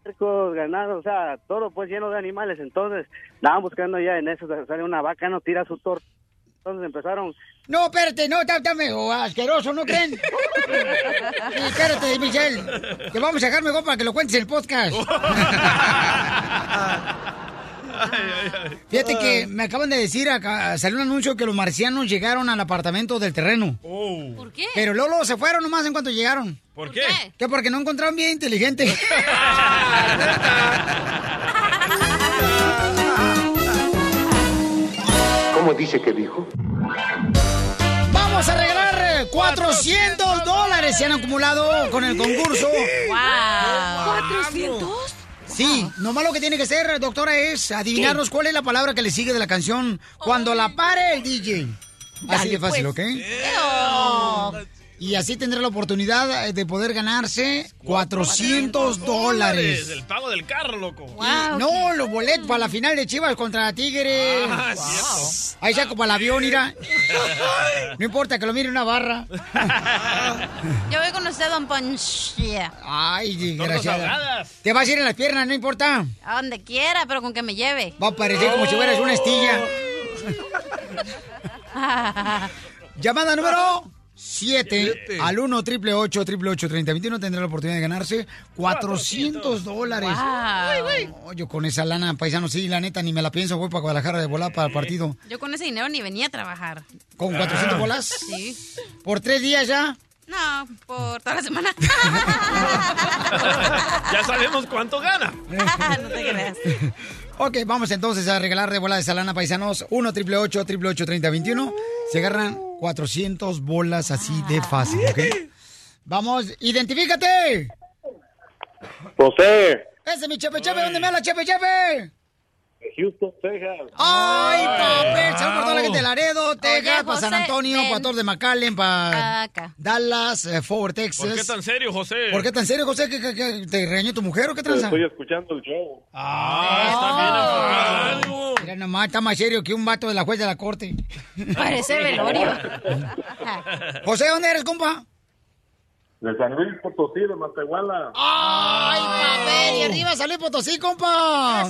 puercos, ganados, o sea, todo pues lleno de animales. Entonces, estaban buscando ya en eso, sale una vaca, no tira su torta. Entonces empezaron. No, espérate, no, está, está medio asqueroso, ¿no creen? Sí, espérate, Michelle, que vamos a dejar mejor para que lo cuentes en el podcast. (laughs) Fíjate que me acaban de decir, acá salió un anuncio que los marcianos llegaron al apartamento del terreno. ¿Por qué? Pero luego, luego se fueron nomás en cuanto llegaron. ¿Por qué? Que porque no encontraron bien inteligente. (laughs) ¿Cómo dice que dijo? Vamos a regalar eh, 400 dólares. Se han acumulado con el concurso. ¡Wow! ¿400? Sí, nomás lo que tiene que ser, doctora, es adivinarnos cuál es la palabra que le sigue de la canción cuando la pare el DJ. Así Dale, de fácil, pues. ¿ok? Y así tendrá la oportunidad eh, de poder ganarse 400 dólares. El pago del carro, loco. Y- no, los boletos para la final de Chivas contra Tigres. Ah, cierto. Ahí saco para el avión, mira. (laughs) No importa que lo mire una barra. (laughs) Yo voy con usted, don Ponchia. Ay, desgraciada. Te vas a ir en las piernas, no importa. A donde quiera, pero con que me lleve. Va a parecer como si fueras una estilla. (laughs) Llamada número 7 al 1 triple 8 triple 8 30 21 tendrá la oportunidad de ganarse 400 dólares. Wow. No, yo con esa lana, paisano, sí, la neta, ni me la pienso, voy para Guadalajara de volar para el partido. Yo con ese dinero ni venía a trabajar. ¿Con 400 bolas? Sí. ¿Por tres días ya? No, por toda la semana. (laughs) ya sabemos cuánto gana. (laughs) no te creas. Ok, vamos entonces a regalar de bola de salana, paisanos. 1 triple 8 triple 8 30 21 Se agarran 400 bolas así de fácil, ¿ok? Vamos, identifícate. José, Ese es mi chepe chepe, ¿dónde me habla chepe chepe? Houston, Texas. ¡Ay, papel! Saludos para toda la gente de Laredo, Texas, para San Antonio, ven. para Torre de McAllen, para Acá. Dallas, eh, Fort Worth, Texas. ¿Por qué tan serio, José? ¿Por qué tan serio, José? ¿Que, que- que te regañó tu mujer o qué tranza? Estoy escuchando el show. Ah, está bien enfocado. Mira nomás, está más serio que un vato de la juez de la corte. Parece velorio. José, ¿dónde eres, compa? De San Luis Potosí, de Matehuala. ¡Ay, papel! Y arriba salió Potosí, compa.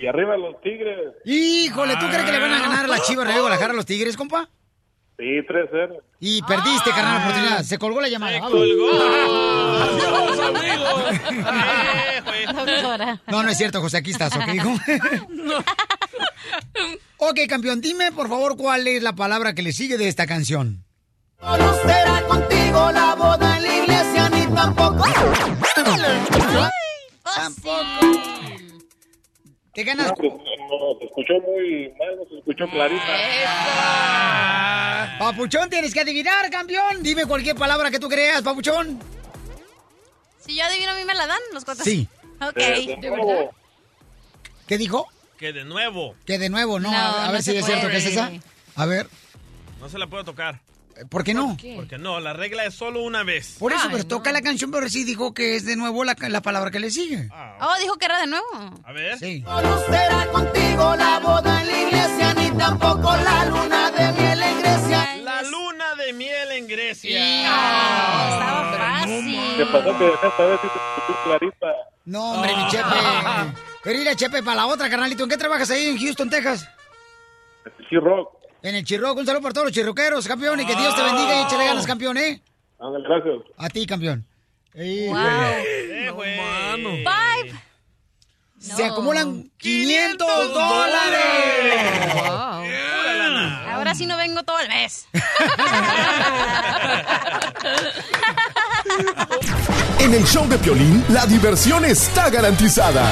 Y arriba los Tigres. Híjole, ¿tú crees que le van a ganar a la Chivas de Guadalajara a los Tigres, compa? Sí, 3-0. Y perdiste, carnal, la oportunidad. Se colgó la llamada. Se colgó. Adiós, (laughs) amigo. Doctora. No, no es cierto, José, aquí estás, ¿ok, hijo? (laughs) ok, campeón, dime, por favor, cuál es la palabra que le sigue de esta canción. No será contigo la boda en la iglesia ni tampoco. Tampoco. Te ganas. No, pues, no, se escuchó muy mal, no se escuchó clarita. Papuchón, tienes que adivinar, campeón. Dime cualquier palabra que tú creas, Papuchón. Si yo adivino, a mí me la dan los cuatro. Sí. Ok. De- de ¿De nuevo. verdad? ¿Qué dijo? Que de nuevo. Que de nuevo, ¿no? No, a, no ver si es cierto que es esa. A ver, No se la puedo tocar. ¿Por qué no? Porque no, la regla es solo una vez. Por eso, pero toca la canción, pero sí dijo que es de nuevo la, la palabra que le sigue. Oh, dijo que era de nuevo. A ver. Sí. No será contigo la boda en la iglesia ni tampoco la luna de miel en Grecia. La luna de miel en Grecia. Estaba fácil. ¿Qué pasó? Que esta vez sí clarita. No, hombre, mi Chepe. Pero ir a Chepe para la otra, carnalito. ¿En qué trabajas ahí en Houston, Texas? Chirroc. En el Chirroc. Un saludo para todos los chirroqueros, campeón. Y que Dios te bendiga y échale ganas, campeón, ¿eh? Gracias. A ti, campeón. Ey, Wow. Eh, güey. Five. Se No. acumulan 500 dólares. Wow. Ahora sí no vengo todo el mes. (laughs) En el show de Piolín, la diversión está garantizada.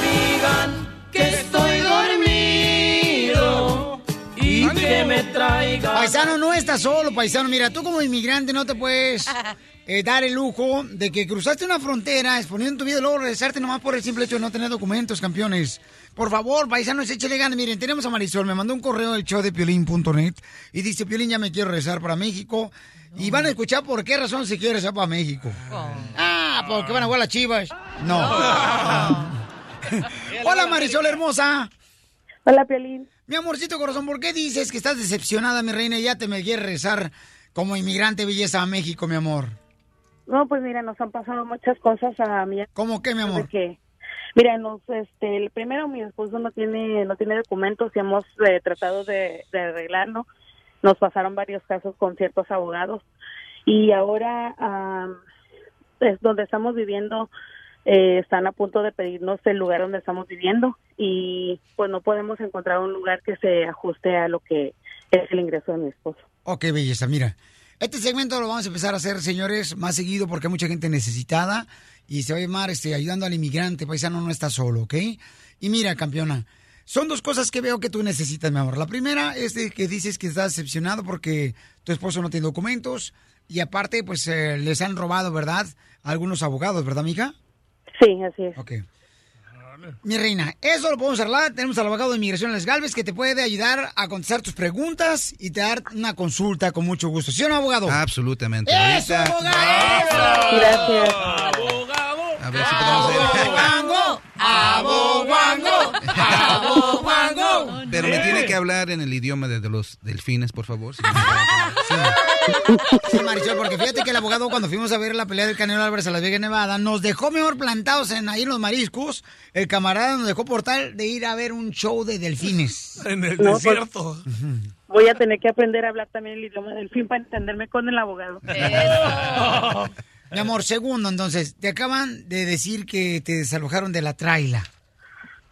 Digan que estoy que me traigan. Paisano, no estás solo, paisano. Mira, tú como inmigrante no te puedes (laughs) eh, dar el lujo de que cruzaste una frontera exponiendo tu vida y luego regresarte nomás por el simple hecho de no tener documentos, campeones. Por favor, paisanos, échale ganas. Miren, tenemos a Marisol, me mandó un correo del show de piolín.net y dice, Piolín, ya me quiero regresar para México. Y van a escuchar por qué razón se quiere regresar para México. Ah, porque van a jugar las chivas. No. (laughs) Hola, Marisol hermosa. Hola, Piolín. Mi amorcito corazón, ¿por qué dices que estás decepcionada, mi reina, y ya te me quieres regresar como inmigrante belleza a México, mi amor? No, pues mira, nos han pasado muchas cosas a mí. ¿Cómo qué, mi amor? Que, mira, nos, este, el primero mi esposo no tiene, no tiene documentos y hemos eh, tratado de, de arreglarlo. Nos pasaron varios casos con ciertos abogados y ahora es donde estamos viviendo eh, están a punto de pedirnos el lugar donde estamos viviendo y pues no podemos encontrar un lugar que se ajuste a lo que es el ingreso de mi esposo. Ok, belleza, mira. Este segmento lo vamos a empezar a hacer, señores, más seguido porque hay mucha gente necesitada y se va a llamar este, ayudando al inmigrante. Paisano no está solo, ¿ok? Y mira, campeona, son dos cosas que veo que tú necesitas, mi amor. La primera es de que dices que estás decepcionado porque tu esposo no tiene documentos y aparte, pues eh, les han robado, ¿verdad? A algunos abogados, ¿verdad, mija? Sí, así es. Ok. Mi reina, eso lo podemos arreglar. Tenemos al abogado de inmigración, Les Galvez, que te puede ayudar a contestar tus preguntas y te dar una consulta con mucho gusto. ¿Sí o no, abogado? Absolutamente. ¡Eso, abogado! Gracias. A ver si podemos hacer. ¡Aboguango! (laughs) que hablar en el idioma de, de los delfines, por favor. si no me (laughs) Sí, Marisol, porque fíjate que el abogado cuando fuimos a ver la pelea del Canelo Álvarez a Las Vegas, Nevada, nos dejó mejor plantados en ahí en los mariscos. El camarada nos dejó por tal de ir a ver un show de delfines. (laughs) En el No, pues- desierto. Voy a tener que aprender a hablar también el idioma del fin para entenderme con el abogado. (laughs) Mi amor, segundo, entonces, te acaban de decir que te desalojaron de la traila.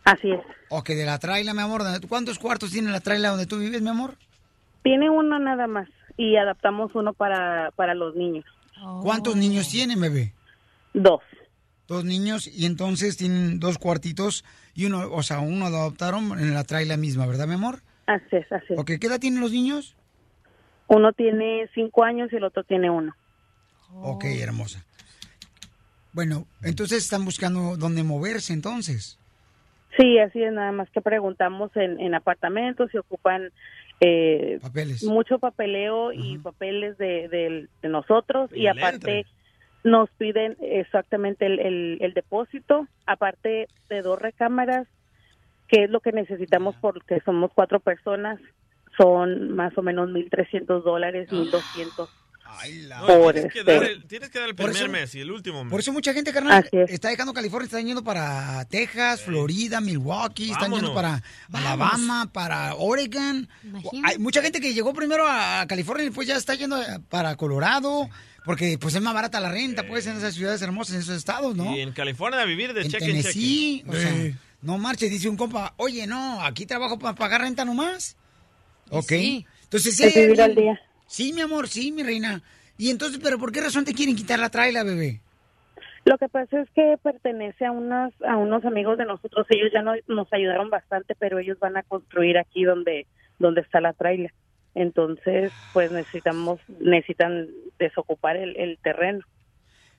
Así es. Ok, de la traila, mi amor. ¿Cuántos cuartos tiene la traila donde tú vives, mi amor? Tiene uno nada más y adaptamos uno para, para los niños. ¿Cuántos niños tienen, bebé? Dos. Dos niños y entonces tienen dos cuartitos y uno, o sea, uno lo adoptaron en la traila misma, ¿verdad, mi amor? Así es, así es. Ok, ¿qué edad tienen los niños? Uno tiene cinco años y el otro tiene uno. Ok, hermosa. Bueno, entonces están buscando dónde moverse entonces. Sí, así es, nada más que preguntamos en, en apartamentos si ocupan eh, mucho papeleo y papeles de, de nosotros y, aparte nos piden exactamente el, el, el depósito, aparte de dos recámaras, que es lo que necesitamos porque somos cuatro personas, son más o menos 1.300 dólares, 1.200. Por tienes, que dar el, tienes que dar el Por primer eso- mes y el último mes. Por eso mucha gente, carnal, es. está dejando California, está yendo para Texas, Florida, Milwaukee, están yendo para Vámonos. Alabama, para Oregon. Hay mucha gente que llegó primero a California y después ya está yendo eh, para Colorado, porque pues es más barata la renta, pues, en esas ciudades hermosas, en esos estados, ¿no? Y en California a vivir de En cheque en Tennessee, cheque. o sea, no marches, dice un compa, oye, no, aquí trabajo para pagar renta nomás. Ok. Sí. Entonces, sí. Es vivir hay al día. Sí, mi amor, sí, mi reina. Y entonces, ¿pero por qué razón te quieren quitar la traila, bebé? Lo que pasa es que pertenece a unos, a unos amigos de nosotros, ellos ya no, nos ayudaron bastante, pero ellos van a construir aquí donde, donde está la traila. Entonces, pues necesitamos, necesitan desocupar el, el terreno.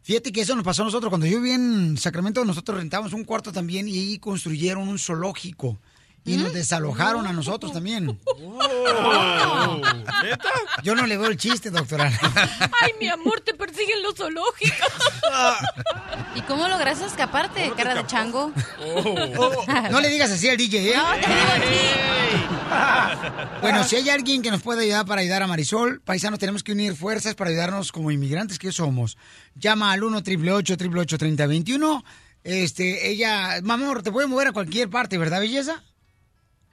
Fíjate que eso nos pasó a nosotros. Cuando yo viví en Sacramento, nosotros rentamos un cuarto también y ahí construyeron un zoológico. Y nos desalojaron a nosotros también. Yo no le veo el chiste, doctora. Ay, mi amor, te persiguen los zoológicos. (laughs) ¿Y cómo lograste escaparte, cara de chango? No le digas así al DJ, ¿eh? No, te digo (laughs) Bueno, si hay alguien que nos puede ayudar para ayudar a Marisol, paisanos, tenemos que unir fuerzas para ayudarnos como inmigrantes que somos. Llama al 1 888 3021 Este, ella, mamor, te puede mover a cualquier parte, ¿verdad, belleza?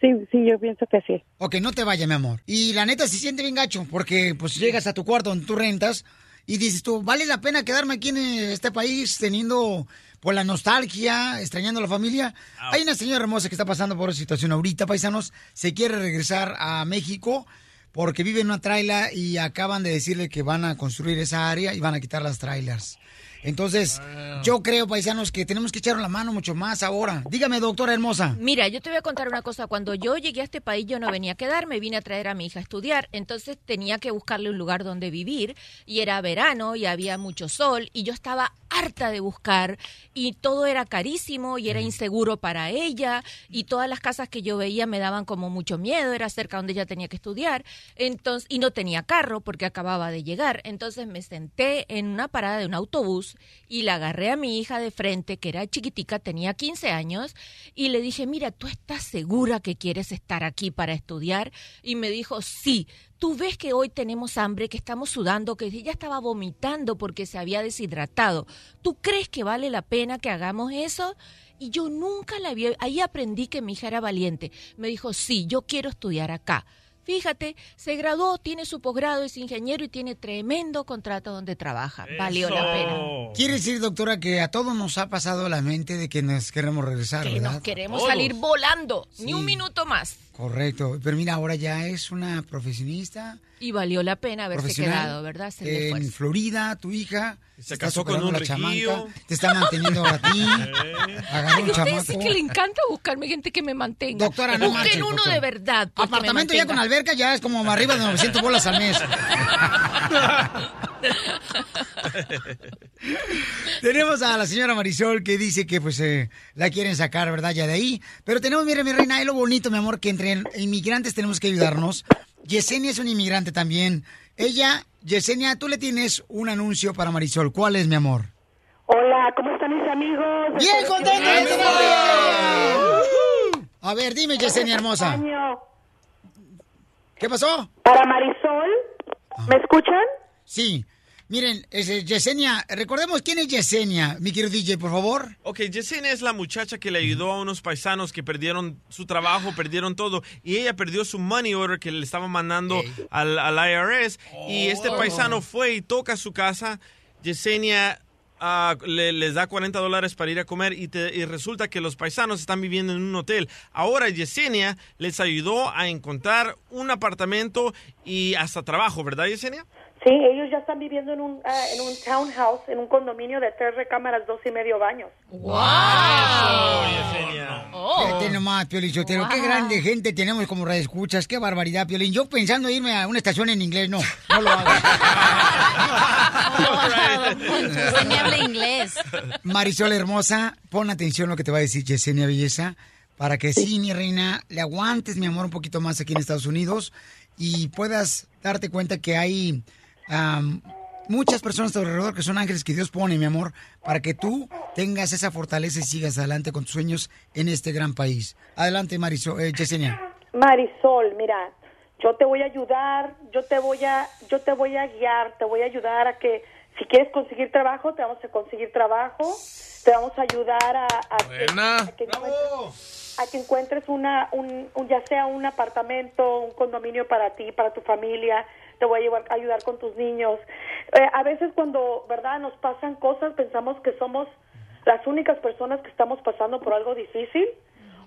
Sí, sí, yo pienso que sí. Ok, no te vayas, mi amor. Y la neta se siente bien gacho, porque pues llegas a tu cuarto donde tú rentas y dices tú, ¿vale la pena quedarme aquí en este país teniendo por la nostalgia, extrañando a la familia? Hay una señora hermosa que está pasando por una situación ahorita, paisanos, se quiere regresar a México porque vive en una traila y acaban de decirle que van a construir esa área y van a quitar las trailers. Entonces, yo creo, paisanos, que tenemos que echar la mano mucho más ahora. Dígame, doctora hermosa. Mira, yo te voy a contar una cosa. Cuando yo llegué a este país, yo no venía a quedarme, vine a traer a mi hija a estudiar. Entonces tenía que buscarle un lugar donde vivir. Y era verano y había mucho sol. Y yo estaba harta de buscar. Y todo era carísimo y era inseguro para ella. Y todas las casas que yo veía me daban como mucho miedo. Era cerca donde ella tenía que estudiar. Entonces, y no tenía carro porque acababa de llegar. Entonces me senté en una parada de un autobús y la agarré a mi hija de frente, que era chiquitica, tenía 15 años, y le dije, mira, ¿tú estás segura que quieres estar aquí para estudiar? Y me dijo, sí. Tú ves que hoy tenemos hambre, que estamos sudando, que ella estaba vomitando porque se había deshidratado. ¿Tú crees que vale la pena que hagamos eso? Y yo nunca la vi. Ahí aprendí que mi hija era valiente. Me dijo, sí, yo quiero estudiar acá. Fíjate, se graduó, tiene su posgrado, es ingeniero y tiene tremendo contrato donde trabaja. Valió la pena. Quiere decir, doctora, que a todos nos ha pasado la mente de que nos queremos regresar, Que ¿verdad? nos queremos salir volando, ni un minuto más. Correcto. Pero mira, ahora ya es una profesionista Y valió la pena haberse quedado, ¿verdad? En. Florida, tu hija. Se casó con un chamaca, Te está manteniendo a ti. (laughs) Ay, un usted chamaco. sí que le encanta buscarme gente que me mantenga. Doctora, no Busquen uno doctora. de verdad. pues, Apartamento ya con alberca ya es como arriba de 900 bolas al mes. (laughs) (laughs) tenemos a la señora Marisol que dice que pues eh, la quieren sacar, ¿verdad? Ya de ahí. Pero tenemos, mira, mi reina, es lo bonito, mi amor, que entre inmigrantes tenemos que ayudarnos. Yesenia es una inmigrante también. Ella, Yesenia, tú le tienes un anuncio para Marisol. ¿Cuál es, mi amor? Hola, ¿cómo están mis amigos? ¡Bien bien. A ver, dime, Yesenia hermosa. Año. ¿Qué pasó? Para Marisol, ¿me escuchan? Sí. Miren, es, Yesenia, recordemos quién es Yesenia, mi querido DJ, por favor. Ok, Yesenia es la muchacha que le ayudó a unos paisanos que perdieron su trabajo, perdieron todo, y ella perdió su money order que le estaba mandando al, al IRS, y este Oh. paisano fue y toca su casa, Yesenia ah, le- les da 40 dólares para ir a comer, y, te- y resulta que los paisanos están viviendo en un hotel. Ahora Yesenia les ayudó a encontrar un apartamento y hasta trabajo, ¿verdad Yesenia? Sí, ellos ya están viviendo en un, ah, en un townhouse, en un condominio de tres recámaras, dos y medio baños. Fíjate nomás, Piolín Sotelo, qué grande gente tenemos como escuchas, qué barbaridad, Piolín. Yo pensando irme a una estación en inglés, no, no lo hago. Yesenia habla inglés. Marisol hermosa, pon atención a lo que te va a decir Yesenia Belleza. para que sí, mi reina, le aguantes, mi amor, un poquito más aquí en Estados Unidos y puedas darte cuenta que hay am, muchas personas a tu alrededor que son ángeles que Dios pone, mi amor, para que tú tengas esa fortaleza y sigas adelante con tus sueños en este gran país. Adelante, Marisol, eh, Yesenia. Marisol, mira, yo te voy a ayudar, yo te voy a, yo te voy a guiar, te voy a ayudar a que si quieres conseguir trabajo, te vamos a conseguir trabajo, te vamos a ayudar a, a que, Buena. a que encuentres, a que encuentres una, un, un- ya sea un apartamento, un condominio para ti, para tu familia, te voy a llevar- ayudar con tus niños. Eh, a veces cuando, verdad, nos pasan cosas, pensamos que somos las únicas personas que estamos pasando por algo difícil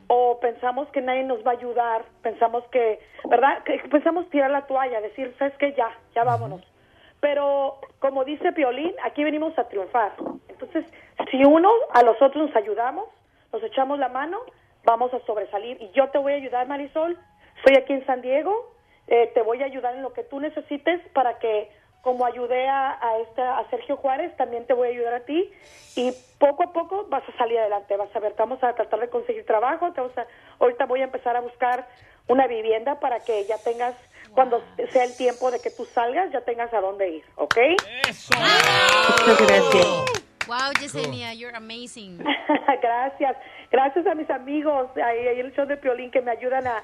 o pensamos que nadie nos va a ayudar, pensamos que, ¿verdad? Que pensamos tirar la toalla, decir, ¿sabes qué? Ya, ya vámonos. Pero como dice Piolín, aquí venimos a triunfar. Entonces, si uno a los otros nos ayudamos, nos echamos la mano, vamos a sobresalir. Y yo te voy a ayudar, Marisol. Estoy aquí en San Diego. Eh, te voy a ayudar en lo que tú necesites para que, como ayudé a, a, esta, a Sergio Juárez, también te voy a ayudar a ti. Y poco a poco vas a salir adelante. Vas a ver, te vamos a tratar de conseguir trabajo. Te vamos a, ahorita voy a empezar a buscar una vivienda para que ya tengas, cuando sea el tiempo de que tú salgas, ya tengas a dónde ir, ¿ok? Muchas gracias. Wow, Yesenia, you're amazing. (laughs) gracias. Gracias a mis amigos ahí, el show de Piolín que me ayudan a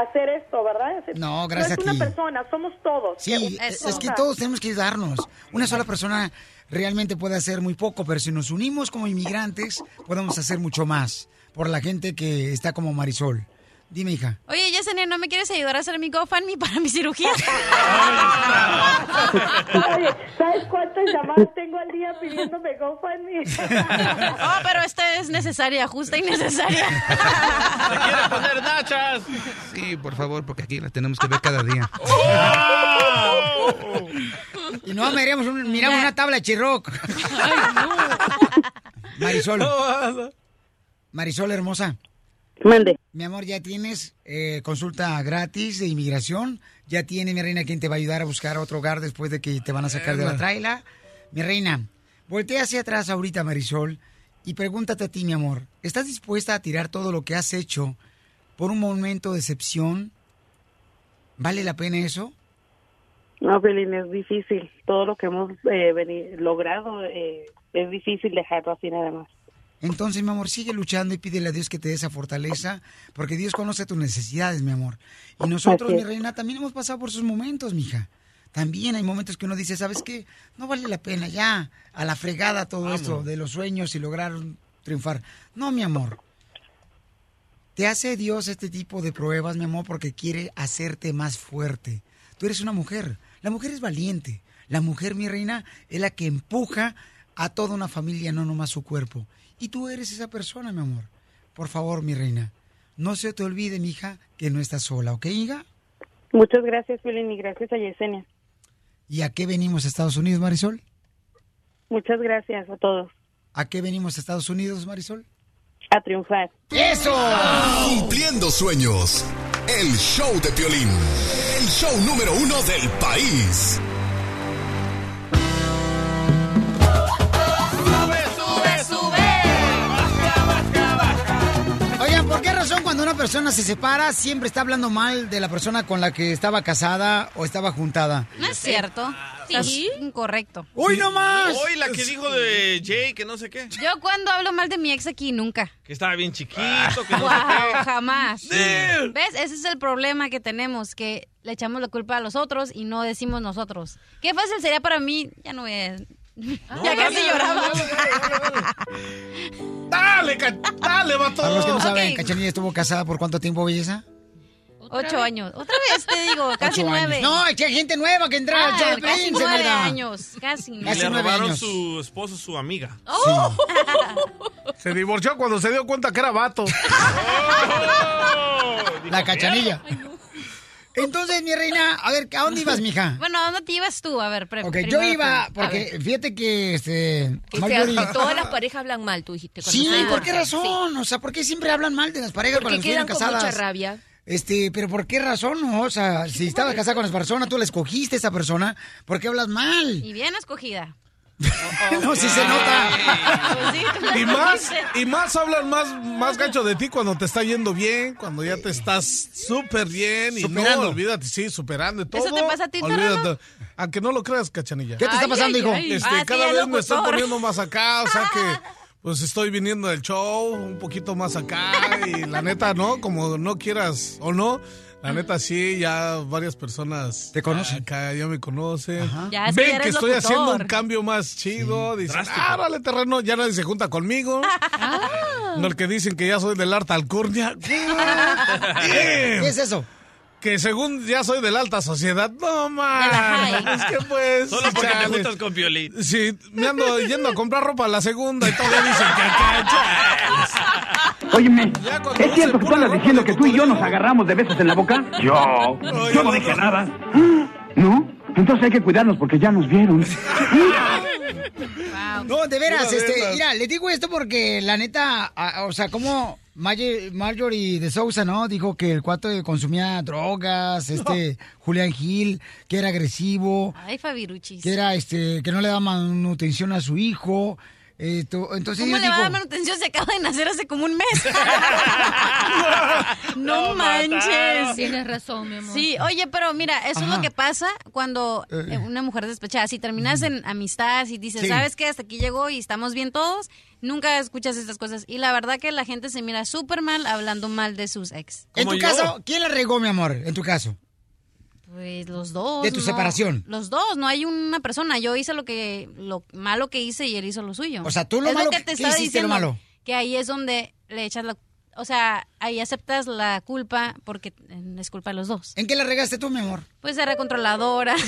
hacer esto, ¿verdad? No, gracias no es a una ti. persona, somos todos. Sí, es que todos tenemos que ayudarnos. Una sola persona realmente puede hacer muy poco, pero si nos unimos como inmigrantes, podemos hacer mucho más por la gente que está como Marisol. Dime, hija. Oye, Yesenia, ¿no me quieres ayudar a hacer mi GoFundMe para mi cirugía? (laughs) Oye, ¿sabes cuántas llamadas tengo al día pidiéndome GoFundMe? (laughs) oh, pero esta es necesaria, justa y necesaria. (laughs) quiere poner nachas? Sí, por favor, porque aquí la tenemos que ver cada día. Y no miramos, un- miramos una tabla de chirroc. Marisol. Marisol, hermosa. Mande. Mi amor, ya tienes eh, consulta gratis de inmigración. Ya tiene, mi reina, quien te va a ayudar a buscar otro hogar después de que te van a sacar de la traila. Mi reina, voltea hacia atrás ahorita, Marisol, y pregúntate a ti, mi amor. ¿Estás dispuesta a tirar todo lo que has hecho por un momento de excepción? ¿Vale la pena eso? No, Pelín, es difícil. Todo lo que hemos eh, logrado eh, es difícil dejarlo así nada más. Entonces, mi amor, sigue luchando y pídele a Dios que te dé esa fortaleza, porque Dios conoce tus necesidades, mi amor. Y nosotros, mi reina, también hemos pasado por sus momentos, mija. También hay momentos que uno dice, ¿sabes qué? No vale la pena ya, a la fregada todo esto de los sueños y lograr triunfar. No, mi amor. Te hace Dios este tipo de pruebas, mi amor, porque quiere hacerte más fuerte. Tú eres una mujer. La mujer es valiente. La mujer, mi reina, es la que empuja a toda una familia, no nomás su cuerpo. Y tú eres esa persona, mi amor. Por favor, mi reina, no se te olvide, mi hija, que no estás sola, ¿ok, hija? Muchas gracias, Pelín, y gracias a Yesenia. ¿Y a qué venimos a Estados Unidos, Marisol? Muchas gracias a todos. ¿A qué venimos a Estados Unidos, Marisol? A triunfar. ¡Eso! Cumpliendo sueños. El show de Piolín. El show número uno del país. Persona se separa siempre está hablando mal de la persona con la que estaba casada o estaba juntada? No es cierto. Sí. Es incorrecto. ¡Uy, no más! Hoy la que dijo de Jay, que no sé qué. Yo cuando hablo mal de mi ex aquí, nunca. Que estaba bien chiquito, que no Wow, sé qué. jamás. Damn. ¿Ves? Ese es el problema que tenemos, que le echamos la culpa a los otros y no decimos nosotros. Qué fácil sería para mí, ya no voy a... (laughs) ya casi lloraba. Dale, ca- dale, vato. Para los que no saben, Ok. Cachanilla estuvo casada por cuánto tiempo, belleza? Ocho años. Otra vez te digo, casi Ocho nueve. años. No, es que hay gente nueva que entra al Ah, show de casi nueve Zenaida. años. Casi nueve. le nueve robaron años. su esposo, su amiga. Oh. (laughs) Se divorció cuando se dio cuenta que era vato. (laughs) La cachanilla. Entonces, mi reina, a ver, ¿a dónde ibas, mija? (laughs) Bueno, ¿a dónde te ibas tú? A ver, pre- Ok, primero yo iba, porque fíjate que, este... Que Marjorie- sea- todas las parejas hablan mal, tú dijiste. Sí, ¿por qué razón? O sea, ¿por qué siempre hablan mal de las parejas Porque cuando vienen con casadas? mucha rabia. Este, pero ¿por qué razón? no? O sea, si estabas casada con esa persona, tú la escogiste a esa persona, ¿por qué hablas mal? Y bien escogida. (laughs) no, sí se nota. Pues Y más, y más hablan más, más gacho de ti cuando te está yendo bien, cuando ya te estás súper bien y Superando. no, olvídate, sí, superando y todo. ¿Eso te pasa a ti, olvídate. Aunque no lo creas, cachanilla. ¿Qué te está pasando, ay, hijo? ay. Este, Ah, cada vez me locutor. poniendo más acá, o sea que (laughs) pues estoy viniendo del show un poquito más acá y la neta, ¿no? Como no quieras o no, la neta sí, ya varias personas ¿Te conocen? acá ya me conocen. Ya, Ven ya que estoy locutor. haciendo un cambio más chido, dicen, ah, dale terreno, ya nadie se junta conmigo. (laughs) No el que dicen que ya soy del alta alcurnia. (laughs) ¿Qué es eso? Que según ya soy de la alta sociedad, no high. Es que pues. Solo porque te juntas con Piolín. Sí, me ando yendo a comprar ropa a la segunda y todavía dicen que acá. (laughs) Óyeme, ¿es no cierto que tú andas diciendo que tú y yo nos agarramos de besos en la boca? Yo, yo no no, dije no. nada. ¿No? Entonces hay que cuidarnos porque ya nos vieron. (laughs) No, de veras, Pura este, neta. mira, le digo esto porque la neta, a- o sea, como Marge- Marjorie de Sousa, ¿no? Dijo que el cuate consumía drogas, este, Julián Gil, que era agresivo, Ay, Fabiruchis. que era, este, que no le daba manutención a su hijo. Esto, entonces ¿Cómo le va a dar manutención? Se acaba de nacer hace como un mes. (laughs) no manches. Tienes razón, mi amor. Sí, oye, pero mira, eso es lo que pasa cuando Eh. eh, una mujer es despechada. Si terminas en amistad y dices, Sí. ¿sabes qué? Hasta aquí llegó y estamos bien todos, nunca escuchas estas cosas. Y la verdad que la gente se mira súper mal hablando mal de sus ex. en tu yo. caso, ¿quién la regó, mi amor? En tu caso. Pues los dos. De tu no. separación. Los dos, no hay una persona. Yo hice lo que lo malo que hice y él hizo lo suyo. O sea, tú lo es malo lo que que- te ¿qué estaba hiciste lo diciendo. malo? Que ahí es donde le echas la o sea, ahí aceptas la culpa porque eh, es culpa de los dos. ¿En qué la regaste tú, mi amor? Pues era controladora. (laughs)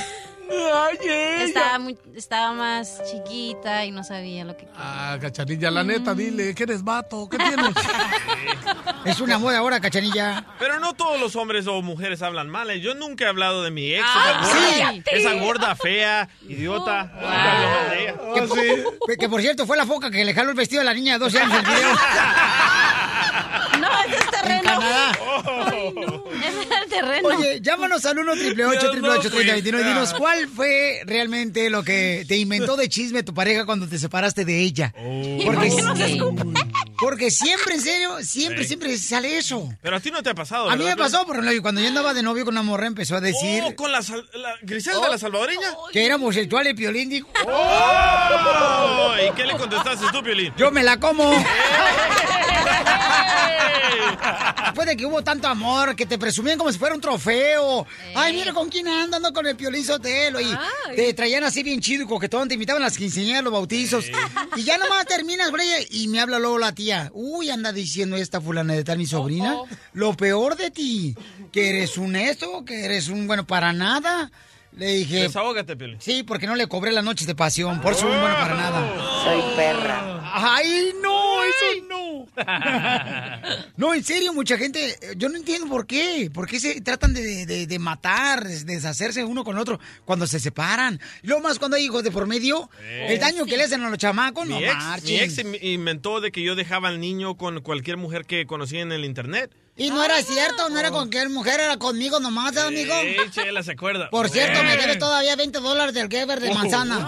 estaba muy, estaba más chiquita y no sabía lo que Ah, cachanilla, la neta, dile, que eres vato, ¿qué tienes? (laughs) Es una moda ahora, cachanilla. Pero no todos los hombres o mujeres hablan mal. ¿eh? Yo nunca he hablado de mi ex, Ah, esa, gorda, sí. esa gorda fea, idiota. Mal de ella. Que, por- que, por cierto fue la foca que le jaló el vestido a la niña de 12 años en el video. (laughs) Es terreno. En Canadá. Ay, no. Es el terreno. Oye, llámanos al 1 888 3021 y dinos cuál fue realmente lo que te inventó de chisme tu pareja cuando te separaste de ella. Oh. Porque, ¿Por qué no se escupe? porque siempre, en serio, siempre, Sí. siempre sale eso. Pero a ti no te ha pasado, A mí me ¿verdad? pasó, por ejemplo, cuando yo andaba de novio con una morra, empezó a decir Oh, con la, sal- la Griselda, la salvadoreña. que era homosexual y piolín dijo, Oh, ¿Y qué le contestaste tú, Piolín? yo me la como. Después de que hubo tanto amor, que te presumían como si fuera un trofeo. Ay, mira con quién anda, ando con el Piolín Sotelo. Y Ay. te traían así bien chido y coquetón, te invitaban a las quinceañeras, los bautizos. Y ya nomás terminas, ella, y me habla luego la tía. Uy, anda diciendo esta fulana de tal, mi sobrina. Lo peor de ti, que eres un esto, que eres un bueno para nada. Le dije, Desahógate, Piolín. sí, porque no le cobré las noches de pasión, por eso no es bueno para nada. Soy perra. ¡Ay, no! ¡Eso no! (laughs) No, en serio, mucha gente, eh, yo no entiendo por qué. ¿Por qué se tratan de, de- de matar, de deshacerse uno con otro cuando se separan? Y luego más cuando hay hijos de por medio, el daño que le hacen a los chamacos, no Mi ex, marchen. mi ex in- inventó de que yo dejaba al niño con cualquier mujer que conocía en el internet. Y no era cierto, no era con cualquier mujer, era conmigo nomás, ¿eh, amigo? Chela, ¿se acuerda? Por cierto, me debes todavía 20 dólares del Geber de Oh. manzana.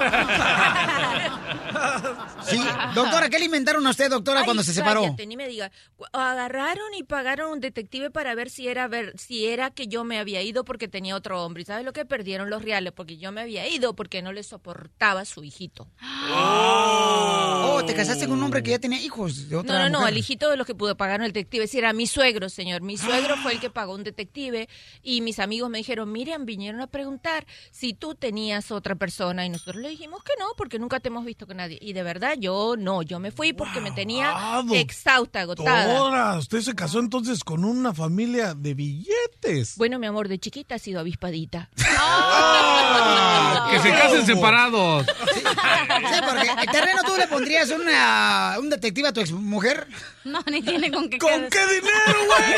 Sí, doctora, ¿qué le inventaron a usted, doctora, Ay, cuando se separó? cállate, ni me diga. Agarraron y pagaron un detective para ver si era ver si era que yo me había ido porque tenía otro hombre. ¿Y sabes lo que perdieron los reales? Porque yo me había ido porque no le soportaba a su hijito. Oh, te casaste con un hombre que ya tenía hijos de otra No, no, no, el hijito de los que pudo pagar un detective. Sí, era mi suegro, señor. Mi suegro fue el que pagó un detective y mis amigos me dijeron, Miriam, vinieron a preguntar si tú tenías otra persona y nosotros le dijimos que no, porque nunca te hemos visto con nadie. Y de verdad, yo no, yo me fui porque me tenía Ah, exhausta, agotada. Doctora, usted se casó entonces con una familia de billetes. Bueno, mi amor, de chiquita ha sido avispadita. (laughs) que se casen separados. Sí, porque el terreno tú le pondrías una, un detective a tu exmujer. No, ni tiene con qué ¿Con qué dinero, güey?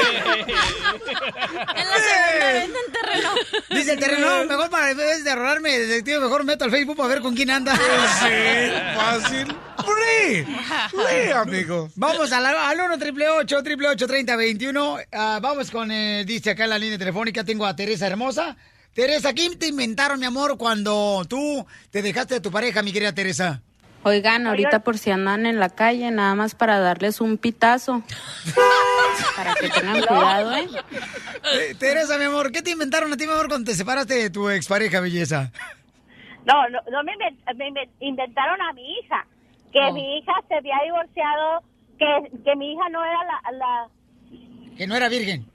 En la segunda venta en terreno. Dice el terreno, mejor para en vez de ahorrarme detective, mejor meto al Facebook para ver con quién anda. Sí, fácil. ¡Free! ¡Free, amigo! Vamos al, al 1 triple 8 triple 8 30 21. Ah, vamos con, eh, dice acá en la línea telefónica, tengo a Teresa Hermosa. Teresa, ¿qué te inventaron, mi amor, cuando tú te dejaste de tu pareja, mi querida Teresa? Oigan, ahorita por si andan en la calle, nada más para darles un pitazo. (laughs) para que tengan cuidado, ¿eh? Eh, Teresa, mi amor, ¿qué te inventaron a ti, mi amor, cuando te separaste de tu expareja, belleza? No, no, no me, inven- me inven- inventaron a mi hija, que Oh. mi hija se había divorciado, que, que mi hija no era la... la... Que no era virgen.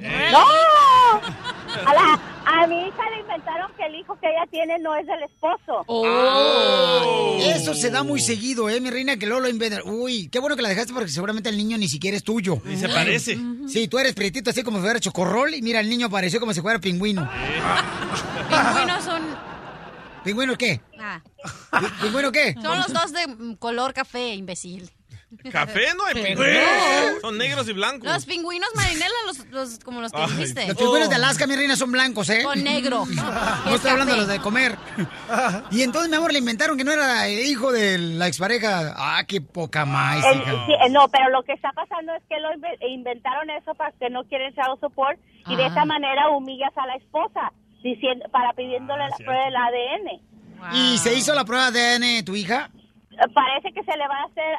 ¡No! A, la- a mi hija le inventaron que el hijo que ella tiene no es del esposo. Ah, Eso se da muy seguido, ¿eh, mi reina? Que luego lo inventan. Uy, qué bueno que la dejaste porque seguramente el niño ni siquiera es tuyo. Ni se parece. Sí, tú eres prietito así como si fuera chocorrol y mira, el niño pareció como si fuera pingüino. Pingüinos son. ¿Pingüino qué? Ah, ¿Pi- ¿Pingüino qué? son los dos de mm, color café, imbécil. Café no hay pingüinos. Son negros y blancos. Los pingüinos marinela, los, los, como los que Ay. dijiste. Los pingüinos de Alaska, mi reina, son blancos, ¿eh? Con negro. No (laughs) estoy hablando de los de comer. Y entonces, mi amor, le inventaron que no era el hijo de la expareja. Ah, qué poca más, El- sí, eh, no, pero lo que está pasando es que lo inve- inventaron eso para que no quieren child support y de Ah. esa manera humillas a la esposa diciendo para pidiéndole Ah, la prueba del ADN. ¿Y se hizo la prueba de ADN de tu hija? Parece que se le va a hacer,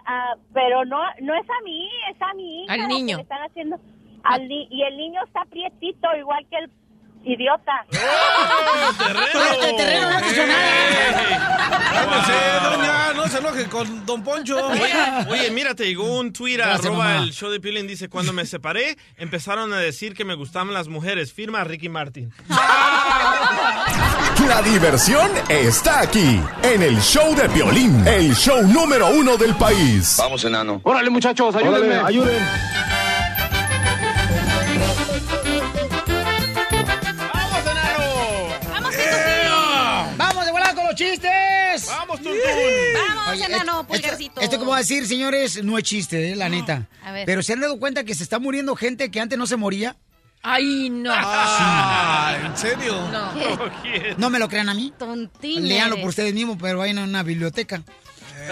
pero no no es a mí, es a mi hija. Al que niño. le están haciendo al y el niño está prietito igual que el idiota. Pero el terreno no hizo Cálmese, doña, no se enoje con Don Poncho. Oye, oye, mira, te llegó un tweet Gracias, arroba mamá. el show de Piolín. Dice, cuando me separé, empezaron a decir que me gustaban las mujeres. Firma Ricky Martin. (laughs) La diversión está aquí, en el show de Piolín, el show número uno del país. Vamos, enano. Órale, muchachos, ayúdenme. Órale, ayuden. Enano, esto- pulgarcito. Esto que voy a decir, señores, no es chiste, eh, la neta. A ver. Pero ¿se han dado cuenta que se está muriendo gente que antes no se moría? Ay, no. Ah, ¿en serio? No. No me lo crean a mí. Tontín Léanlo por ustedes mismos, pero vayan a una biblioteca.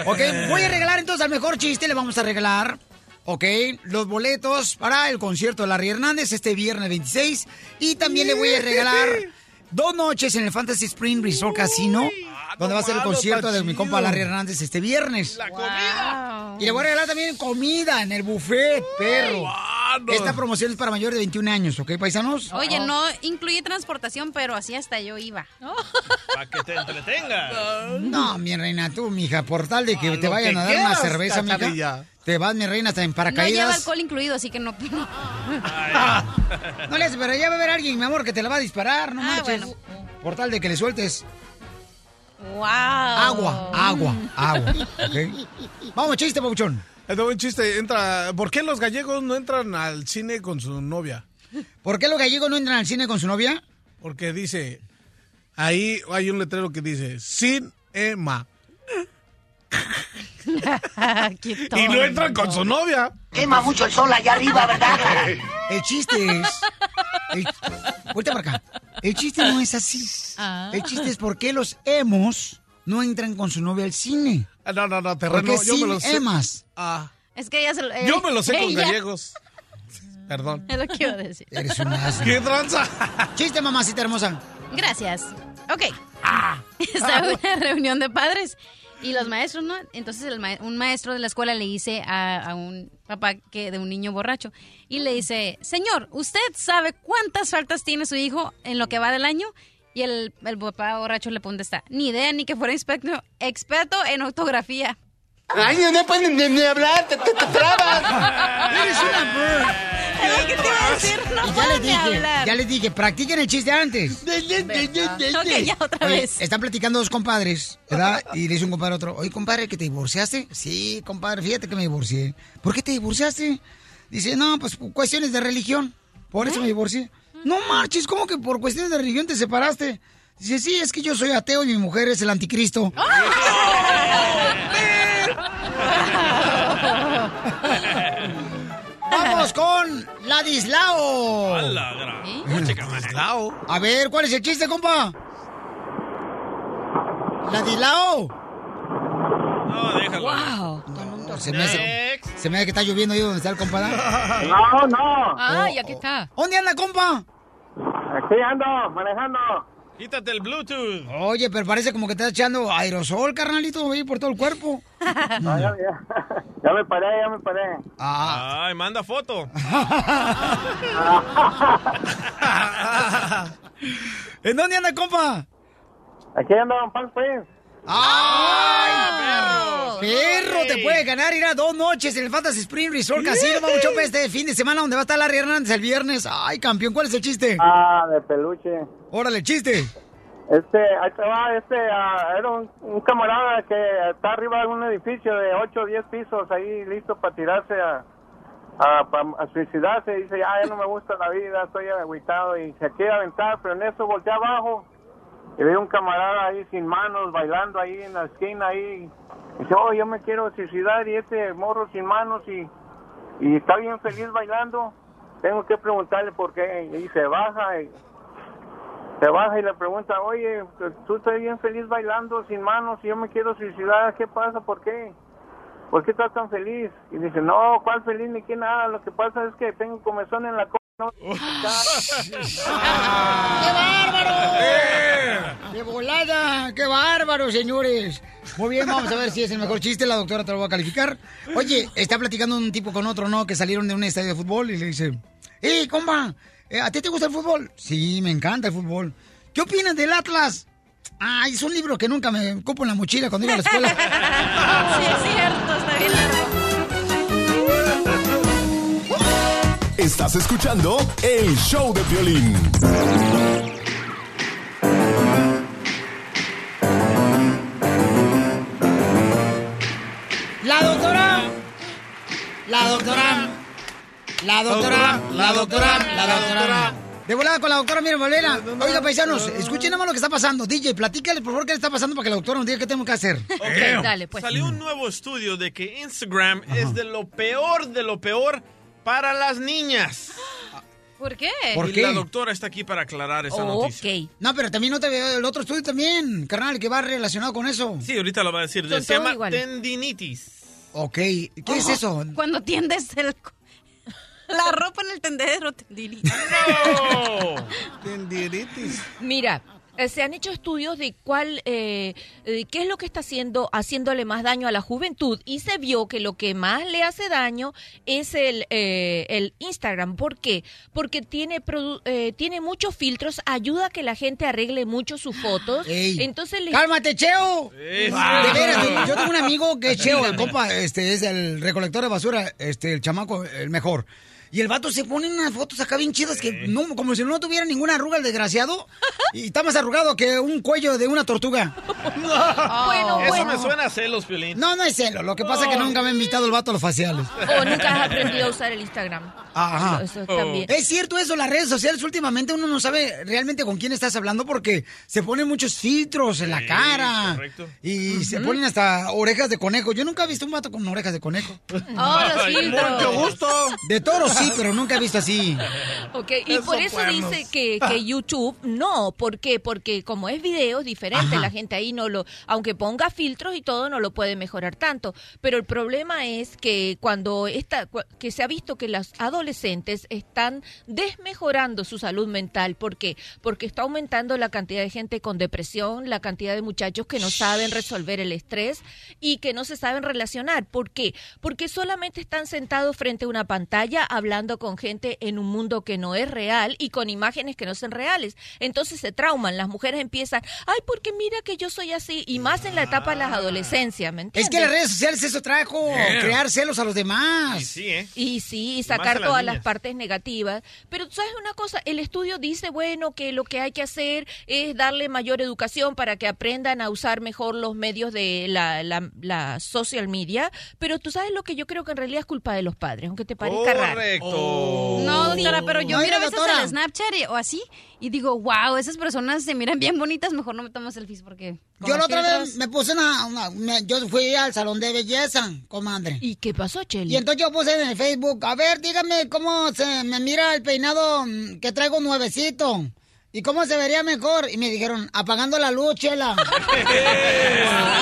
Ok, voy a regalar entonces al mejor chiste, le vamos a regalar, ok, los boletos para el concierto de Larry Hernández este viernes 26. Y también le voy a regalar (laughs) dos noches en el Fantasy Spring Resort Casino, donde va a ser el concierto de mi compa. Larry Hernández este viernes. ¡La comida! Y le voy a regalar también comida en el buffet, perro. Esta promoción es para mayores de 21 años, ¿ok, paisanos? Oye, no incluye transportación, pero así hasta yo iba. Para que te entretengas. No, mi reina, tú, mija, por tal de que te lo vayan que a dar una cerveza, mija. Te vas, mi reina, hasta en No lleva paracaídas. alcohol incluido, así que no. No le haces, pero ya va a haber alguien, mi amor, que te la va a disparar, no Ah, marches. bueno. Por tal de que le sueltes ¡Wow! agua, agua, agua. ¿ok? Vamos, chiste, papuchón. Este buen chiste, entra. ¿Por qué los gallegos no entran al cine con su novia? ¿Por qué los gallegos no entran al cine con su novia? Porque dice, ahí hay un letrero que dice, sin Emma. (laughs) y no entran con su novia. Quema mucho el sol allá arriba, ¿verdad? El chiste es. El- Vuelta para acá. El chiste no es así. Ah. El chiste es por qué los emos no entran con su novia al cine. Ah, No, no, no, ¿Por terreno. qué Yo me sin lo sé. emas? Ah, Es que ella se lo. eh, yo me lo sé con ella- gallegos. Perdón. Es lo que iba a decir. Eres una asno. ¿Qué tranza? Chiste, mamacita hermosa. Gracias. Ok. (laughs) Está en una reunión de padres y los maestros, ¿no? Entonces el un maestro de la escuela le dice a, a un papá que de un niño borracho y le dice, señor, ¿usted sabe cuántas faltas tiene su hijo en lo que va del año? Y el, el papá borracho le contesta, ni idea ni que fuera experto, experto en ortografía. Ay, no puedes ni, ni hablar, te, te, te trabas. Eres una bird. ¿Qué te iba a decir? No Y ya puedo les ni dije, hablar. ya les dije, practiquen el chiste antes. (laughs) Ok, ya otra Oye, vez. están platicando dos compadres, ¿verdad? Y le dice un compadre a otro, oye, compadre, ¿que te divorciaste? Sí, compadre, fíjate que me divorcié. ¿Por qué te divorciaste? Dice, no, pues por cuestiones de religión. Por eso me divorcié. No marches, ¿cómo que por cuestiones de religión te separaste? Dice, sí, es que yo soy ateo y mi mujer es el anticristo. (laughs) Vamos con Ladislao. A la gran- Chica, madre. A ver, ¿cuál es el chiste, compa? Ladislao. No, déjalo. Wow. Se me, hace, se me hace que está lloviendo ahí donde está el compa. No, no. Ah, ya que está. ¿Dónde anda, compa? Aquí ando, manejando. Quítate el Bluetooth. Oye, pero parece como que estás echando aerosol, carnalito, ahí por todo el cuerpo. No, (laughs) ya, ya. Ya me paré, ya me paré. Ah. Ay, manda foto. (laughs) ¿En dónde anda, compa? Aquí ando en Palm Springs. ¡Ay, perro! Te puede ganar ir a dos noches en el Fantasy Spring Resort Casino, Babuchón, este fin de semana donde va a estar Larry Hernández el viernes. Ay, campeón, ¿cuál es el chiste? Ah, de peluche. Órale, chiste. Este, ahí te va, este, ah, era un, un camarada que está arriba de un edificio de 8 o 10 pisos ahí listo para tirarse a, a, a suicidarse. Dice, ya, ya no me gusta la vida, estoy agüitado y se quiere aventar, pero en eso voltea abajo y ve un camarada ahí sin manos bailando ahí en la esquina ahí. Dice, oh, yo me quiero suicidar y este morro sin manos y, y está bien feliz bailando. Tengo que preguntarle por qué. Y se baja y se baja y le pregunta, oye, pues, tú estás bien feliz bailando sin manos y yo me quiero suicidar, ¿qué pasa? ¿Por qué? ¿Por qué estás tan feliz? Y dice, no, ¿cuál feliz ni qué nada? Lo que pasa es que tengo comezón en la. No, (laughs) ¡Qué bárbaro! ¡Qué volada! ¡Qué bárbaro, señores! Muy bien, vamos a ver si es el mejor chiste. La doctora te lo va a calificar. Oye, está platicando un tipo con otro, ¿no? Que salieron de un estadio de fútbol y le dice: ¡Eh, compa! eh, ¿A ti te gusta el fútbol? Sí, me encanta el fútbol. ¿Qué opinas del Atlas? Ay, es un libro que nunca me ocupo en la mochila cuando iba a la escuela. (laughs) sí, es cierto, está bien Estás escuchando el show de violín. La doctora. La doctora. La doctora. La doctora. La doctora. De volada con la doctora Mira Valera. Oiga, paisanos, escuchen nada más lo que está pasando. DJ, platícale por favor qué le está pasando para que la doctora nos diga qué tenemos que hacer. Ok, Salió un nuevo estudio de que Instagram es de lo peor de lo peor para las niñas. ¿Por qué? y la doctora está aquí para aclarar esa noticia. No, pero también no te veo el otro estudio también, carnal, que va relacionado con eso. Sí, ahorita lo va a decir. Son Se llama tendinitis. Ok, ¿qué es eso? Cuando tiendes el... (laughs) La ropa en el tendedero, tendinitis. (laughs) Tendinitis. Mira, eh, se han hecho estudios de cuál, eh, qué es lo que está haciendo, haciéndole más daño a la juventud y se vio que lo que más le hace daño es el, eh, el Instagram. ¿Por qué? Porque tiene, produ- eh, tiene muchos filtros, ayuda a que la gente arregle mucho sus fotos. Ey. Entonces le... ¡Cálmate, Cheo! Sí, De sí. veras, yo, yo tengo un amigo que es Cheo, el compa, este, es el recolector de basura, este, el chamaco, el mejor. Y el vato se pone unas fotos acá bien chidas que no, como si no tuviera ninguna arruga el desgraciado. Y está más arrugado que un cuello de una tortuga. (laughs) Bueno, Eso bueno. me suena a celos, Piolín. No, no es celo. Lo que pasa es que nunca me ha invitado el vato a los faciales. O nunca has aprendido a usar el Instagram. Ajá. Eso, eso también. Es cierto eso, las redes sociales últimamente uno no sabe realmente con quién estás hablando porque se ponen muchos filtros en la cara. correcto. Y se ponen hasta orejas de conejo. Yo nunca he visto un vato con orejas de conejo. Oh, los filtros. Mucho gusto. De toro sí, pero nunca he visto así. Ok, y por eso cuernos. dice que, que (laughs) YouTube no, ¿por qué? Porque como es video es diferente, Ajá. la gente ahí no lo, aunque ponga filtros y todo, no lo puede mejorar tanto. Pero el problema es que cuando cua- que se ha visto que las adolescentes están desmejorando su salud mental, ¿por qué? Porque está aumentando la cantidad de gente con depresión, la cantidad de muchachos que no saben resolver el estrés y que no se saben relacionar. ¿Por qué? Porque solamente están sentados frente a una pantalla hablando con gente en un mundo que no es real y con imágenes que no son reales. Entonces se trauman, las mujeres empiezan, ay, porque mira que yo soy así, y más en la etapa de las adolescencias, ¿me Es entiendes? que las redes sociales eso trajo Yeah. crear celos a los demás. Sí, ¿eh? Y sí, y sacar las todas niñas. las partes negativas. Pero tú sabes una cosa, el estudio dice, bueno, que lo que hay que hacer es darle mayor educación para que aprendan a usar mejor los medios de la, la, la social media. Pero tú sabes lo que yo creo que en realidad es culpa de los padres, aunque te parezca raro. Correcto. No, doctora, pero yo No, miro a veces doctora. el Snapchat y- o así y digo, wow, esas personas se miran bien bonitas, mejor no me tomo selfies porque... Yo la otra vez me puse una, una- me- yo fui al salón de belleza, comadre. ¿Y qué pasó, Cheli? Y entonces yo puse en el Facebook, a ver, dígame cómo se me mira el peinado mm, que traigo nuevecito. ¿Y cómo se vería mejor? Y me dijeron, apagando la luz, chela. (laughs)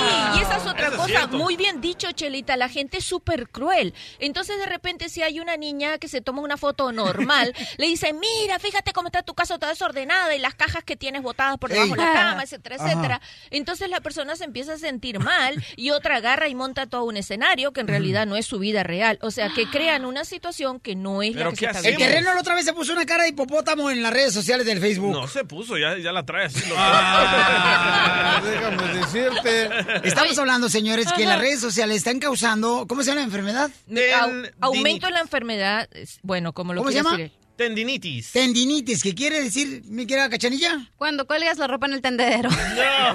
Sí, y esa es otra Eso cosa, muy bien dicho, Chelita, la gente es súper cruel. Entonces, de repente, si hay una niña que se toma una foto normal, (laughs) le dice, mira, fíjate cómo está tu casa toda desordenada y las cajas que tienes botadas por debajo de la cama, etcétera, Ajá. etcétera. Entonces, la persona se empieza a sentir mal y otra agarra y monta todo un escenario que en realidad no es su vida real. O sea, que crean una situación que no es la que se está El terreno la otra vez se puso una cara de hipopótamo en las redes sociales del Facebook. No se puso, ya, ya la trae así. loco. (laughs) déjame decirte. Estamos hablando, señores, que las redes sociales están causando, ¿cómo se llama la enfermedad? Au- aumento en la enfermedad, bueno, como lo ¿Cómo se llama? decir. Tendinitis. Tendinitis, ¿qué quiere decir, mi querida cachanilla? Cuando cuelgas la ropa en el tendedero.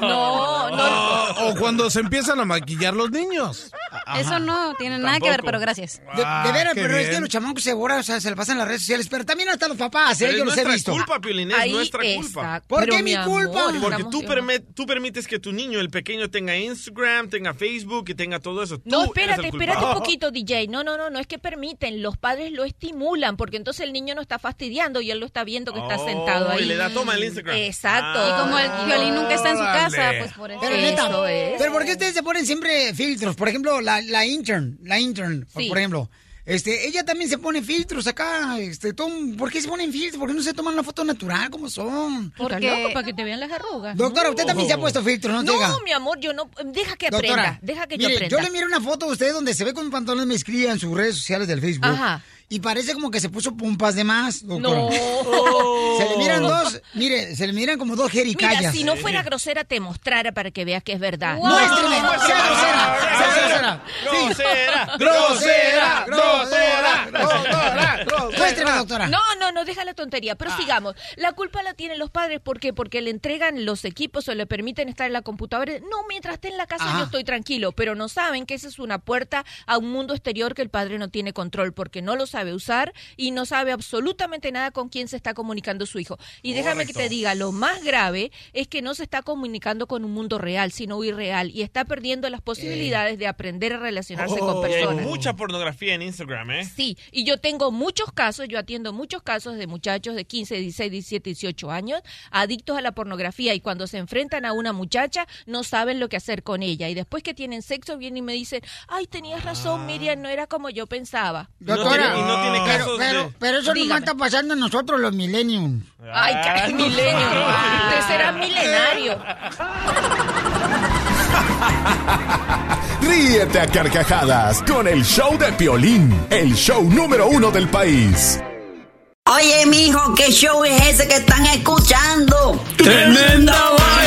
No, (laughs) O, o cuando se empiezan a maquillar los niños. Eso no tiene nada que ver, pero gracias. De, Ah, de veras, qué pero es que los chamacos se borran, o sea, se le pasan en las redes sociales, pero también hasta los papás, ¿eh? Pero yo los he nuestra visto. culpa, Piolín, es Ahí nuestra está. culpa. ¿Por Pero qué mi culpa? amor, Porque tú, perme- tú permites que tu niño, el pequeño, tenga Instagram, tenga Facebook y tenga todo eso. Tú No, eres espérate, el espérate un poquito, DJ. No, no, no, no es que permiten, los padres lo estimulan, porque entonces el niño no está fastidiando y él lo está viendo que está Oh, sentado ahí. y le da toma el Instagram. Exacto. Ah. Y como el violín nunca está en su casa, pues por eso. Pero neta, Eso es. pero ¿por qué ustedes se ponen siempre filtros? Por ejemplo, la, la intern, la intern, por- Sí. por ejemplo. Este, ella también se pone filtros acá, este, tom- ¿por qué se ponen filtros? ¿Por qué no se toman la foto natural como son? Porque para que te vean las arrugas. Doctora, usted también se ha puesto filtros, ¿no? No, Diga. mi amor, yo no. Deja que Doctora, aprenda. Deja que yo aprenda. yo le miro una foto de usted donde se ve con pantalones mezclilla en sus redes sociales del Facebook. Ajá. Y parece como que se puso pompas de más, doctora. No. Se le miran dos, mire, se le miran como dos jericayas. Mira, si no fuera grosera, te mostrara para que veas que es verdad. Muéstreme, sea grosera, sea grosera. Sí. (laughs) Grosera, Grosera, grosera, grosera, doctora. No, no, no, deja la tontería, pero sigamos. La culpa la tienen los padres, ¿por qué? Porque le entregan los equipos o le permiten estar en la computadora. No, mientras esté en la casa yo estoy tranquilo, pero no saben que esa es una puerta a un mundo exterior que el padre no tiene control porque no lo sabe usar y no sabe absolutamente nada con quién se está comunicando su hijo. Y déjame que te diga, lo más grave es que no se está comunicando con un mundo real, sino irreal y está perdiendo las posibilidades de aprender a relacionarse con Oh, y hay personas. mucha pornografía en Instagram, ¿eh? Sí, y yo tengo muchos casos, yo atiendo muchos casos de muchachos de 15, 16, 17, 18 años adictos a la pornografía y cuando se enfrentan a una muchacha no saben lo que hacer con ella y después que tienen sexo vienen y me dicen, ay, tenías razón, Miriam, no era como yo pensaba. Doctora, y no tiene pero, casos pero, de- pero eso no Dígame. está pasando en nosotros los millennials. Ay, caray, milenio. (laughs) Usted será milenario. Ríete a carcajadas con el show de Piolín, el show número uno del país. Oye, mijo, ¿qué show es ese que están escuchando? ¡Tremenda vaina!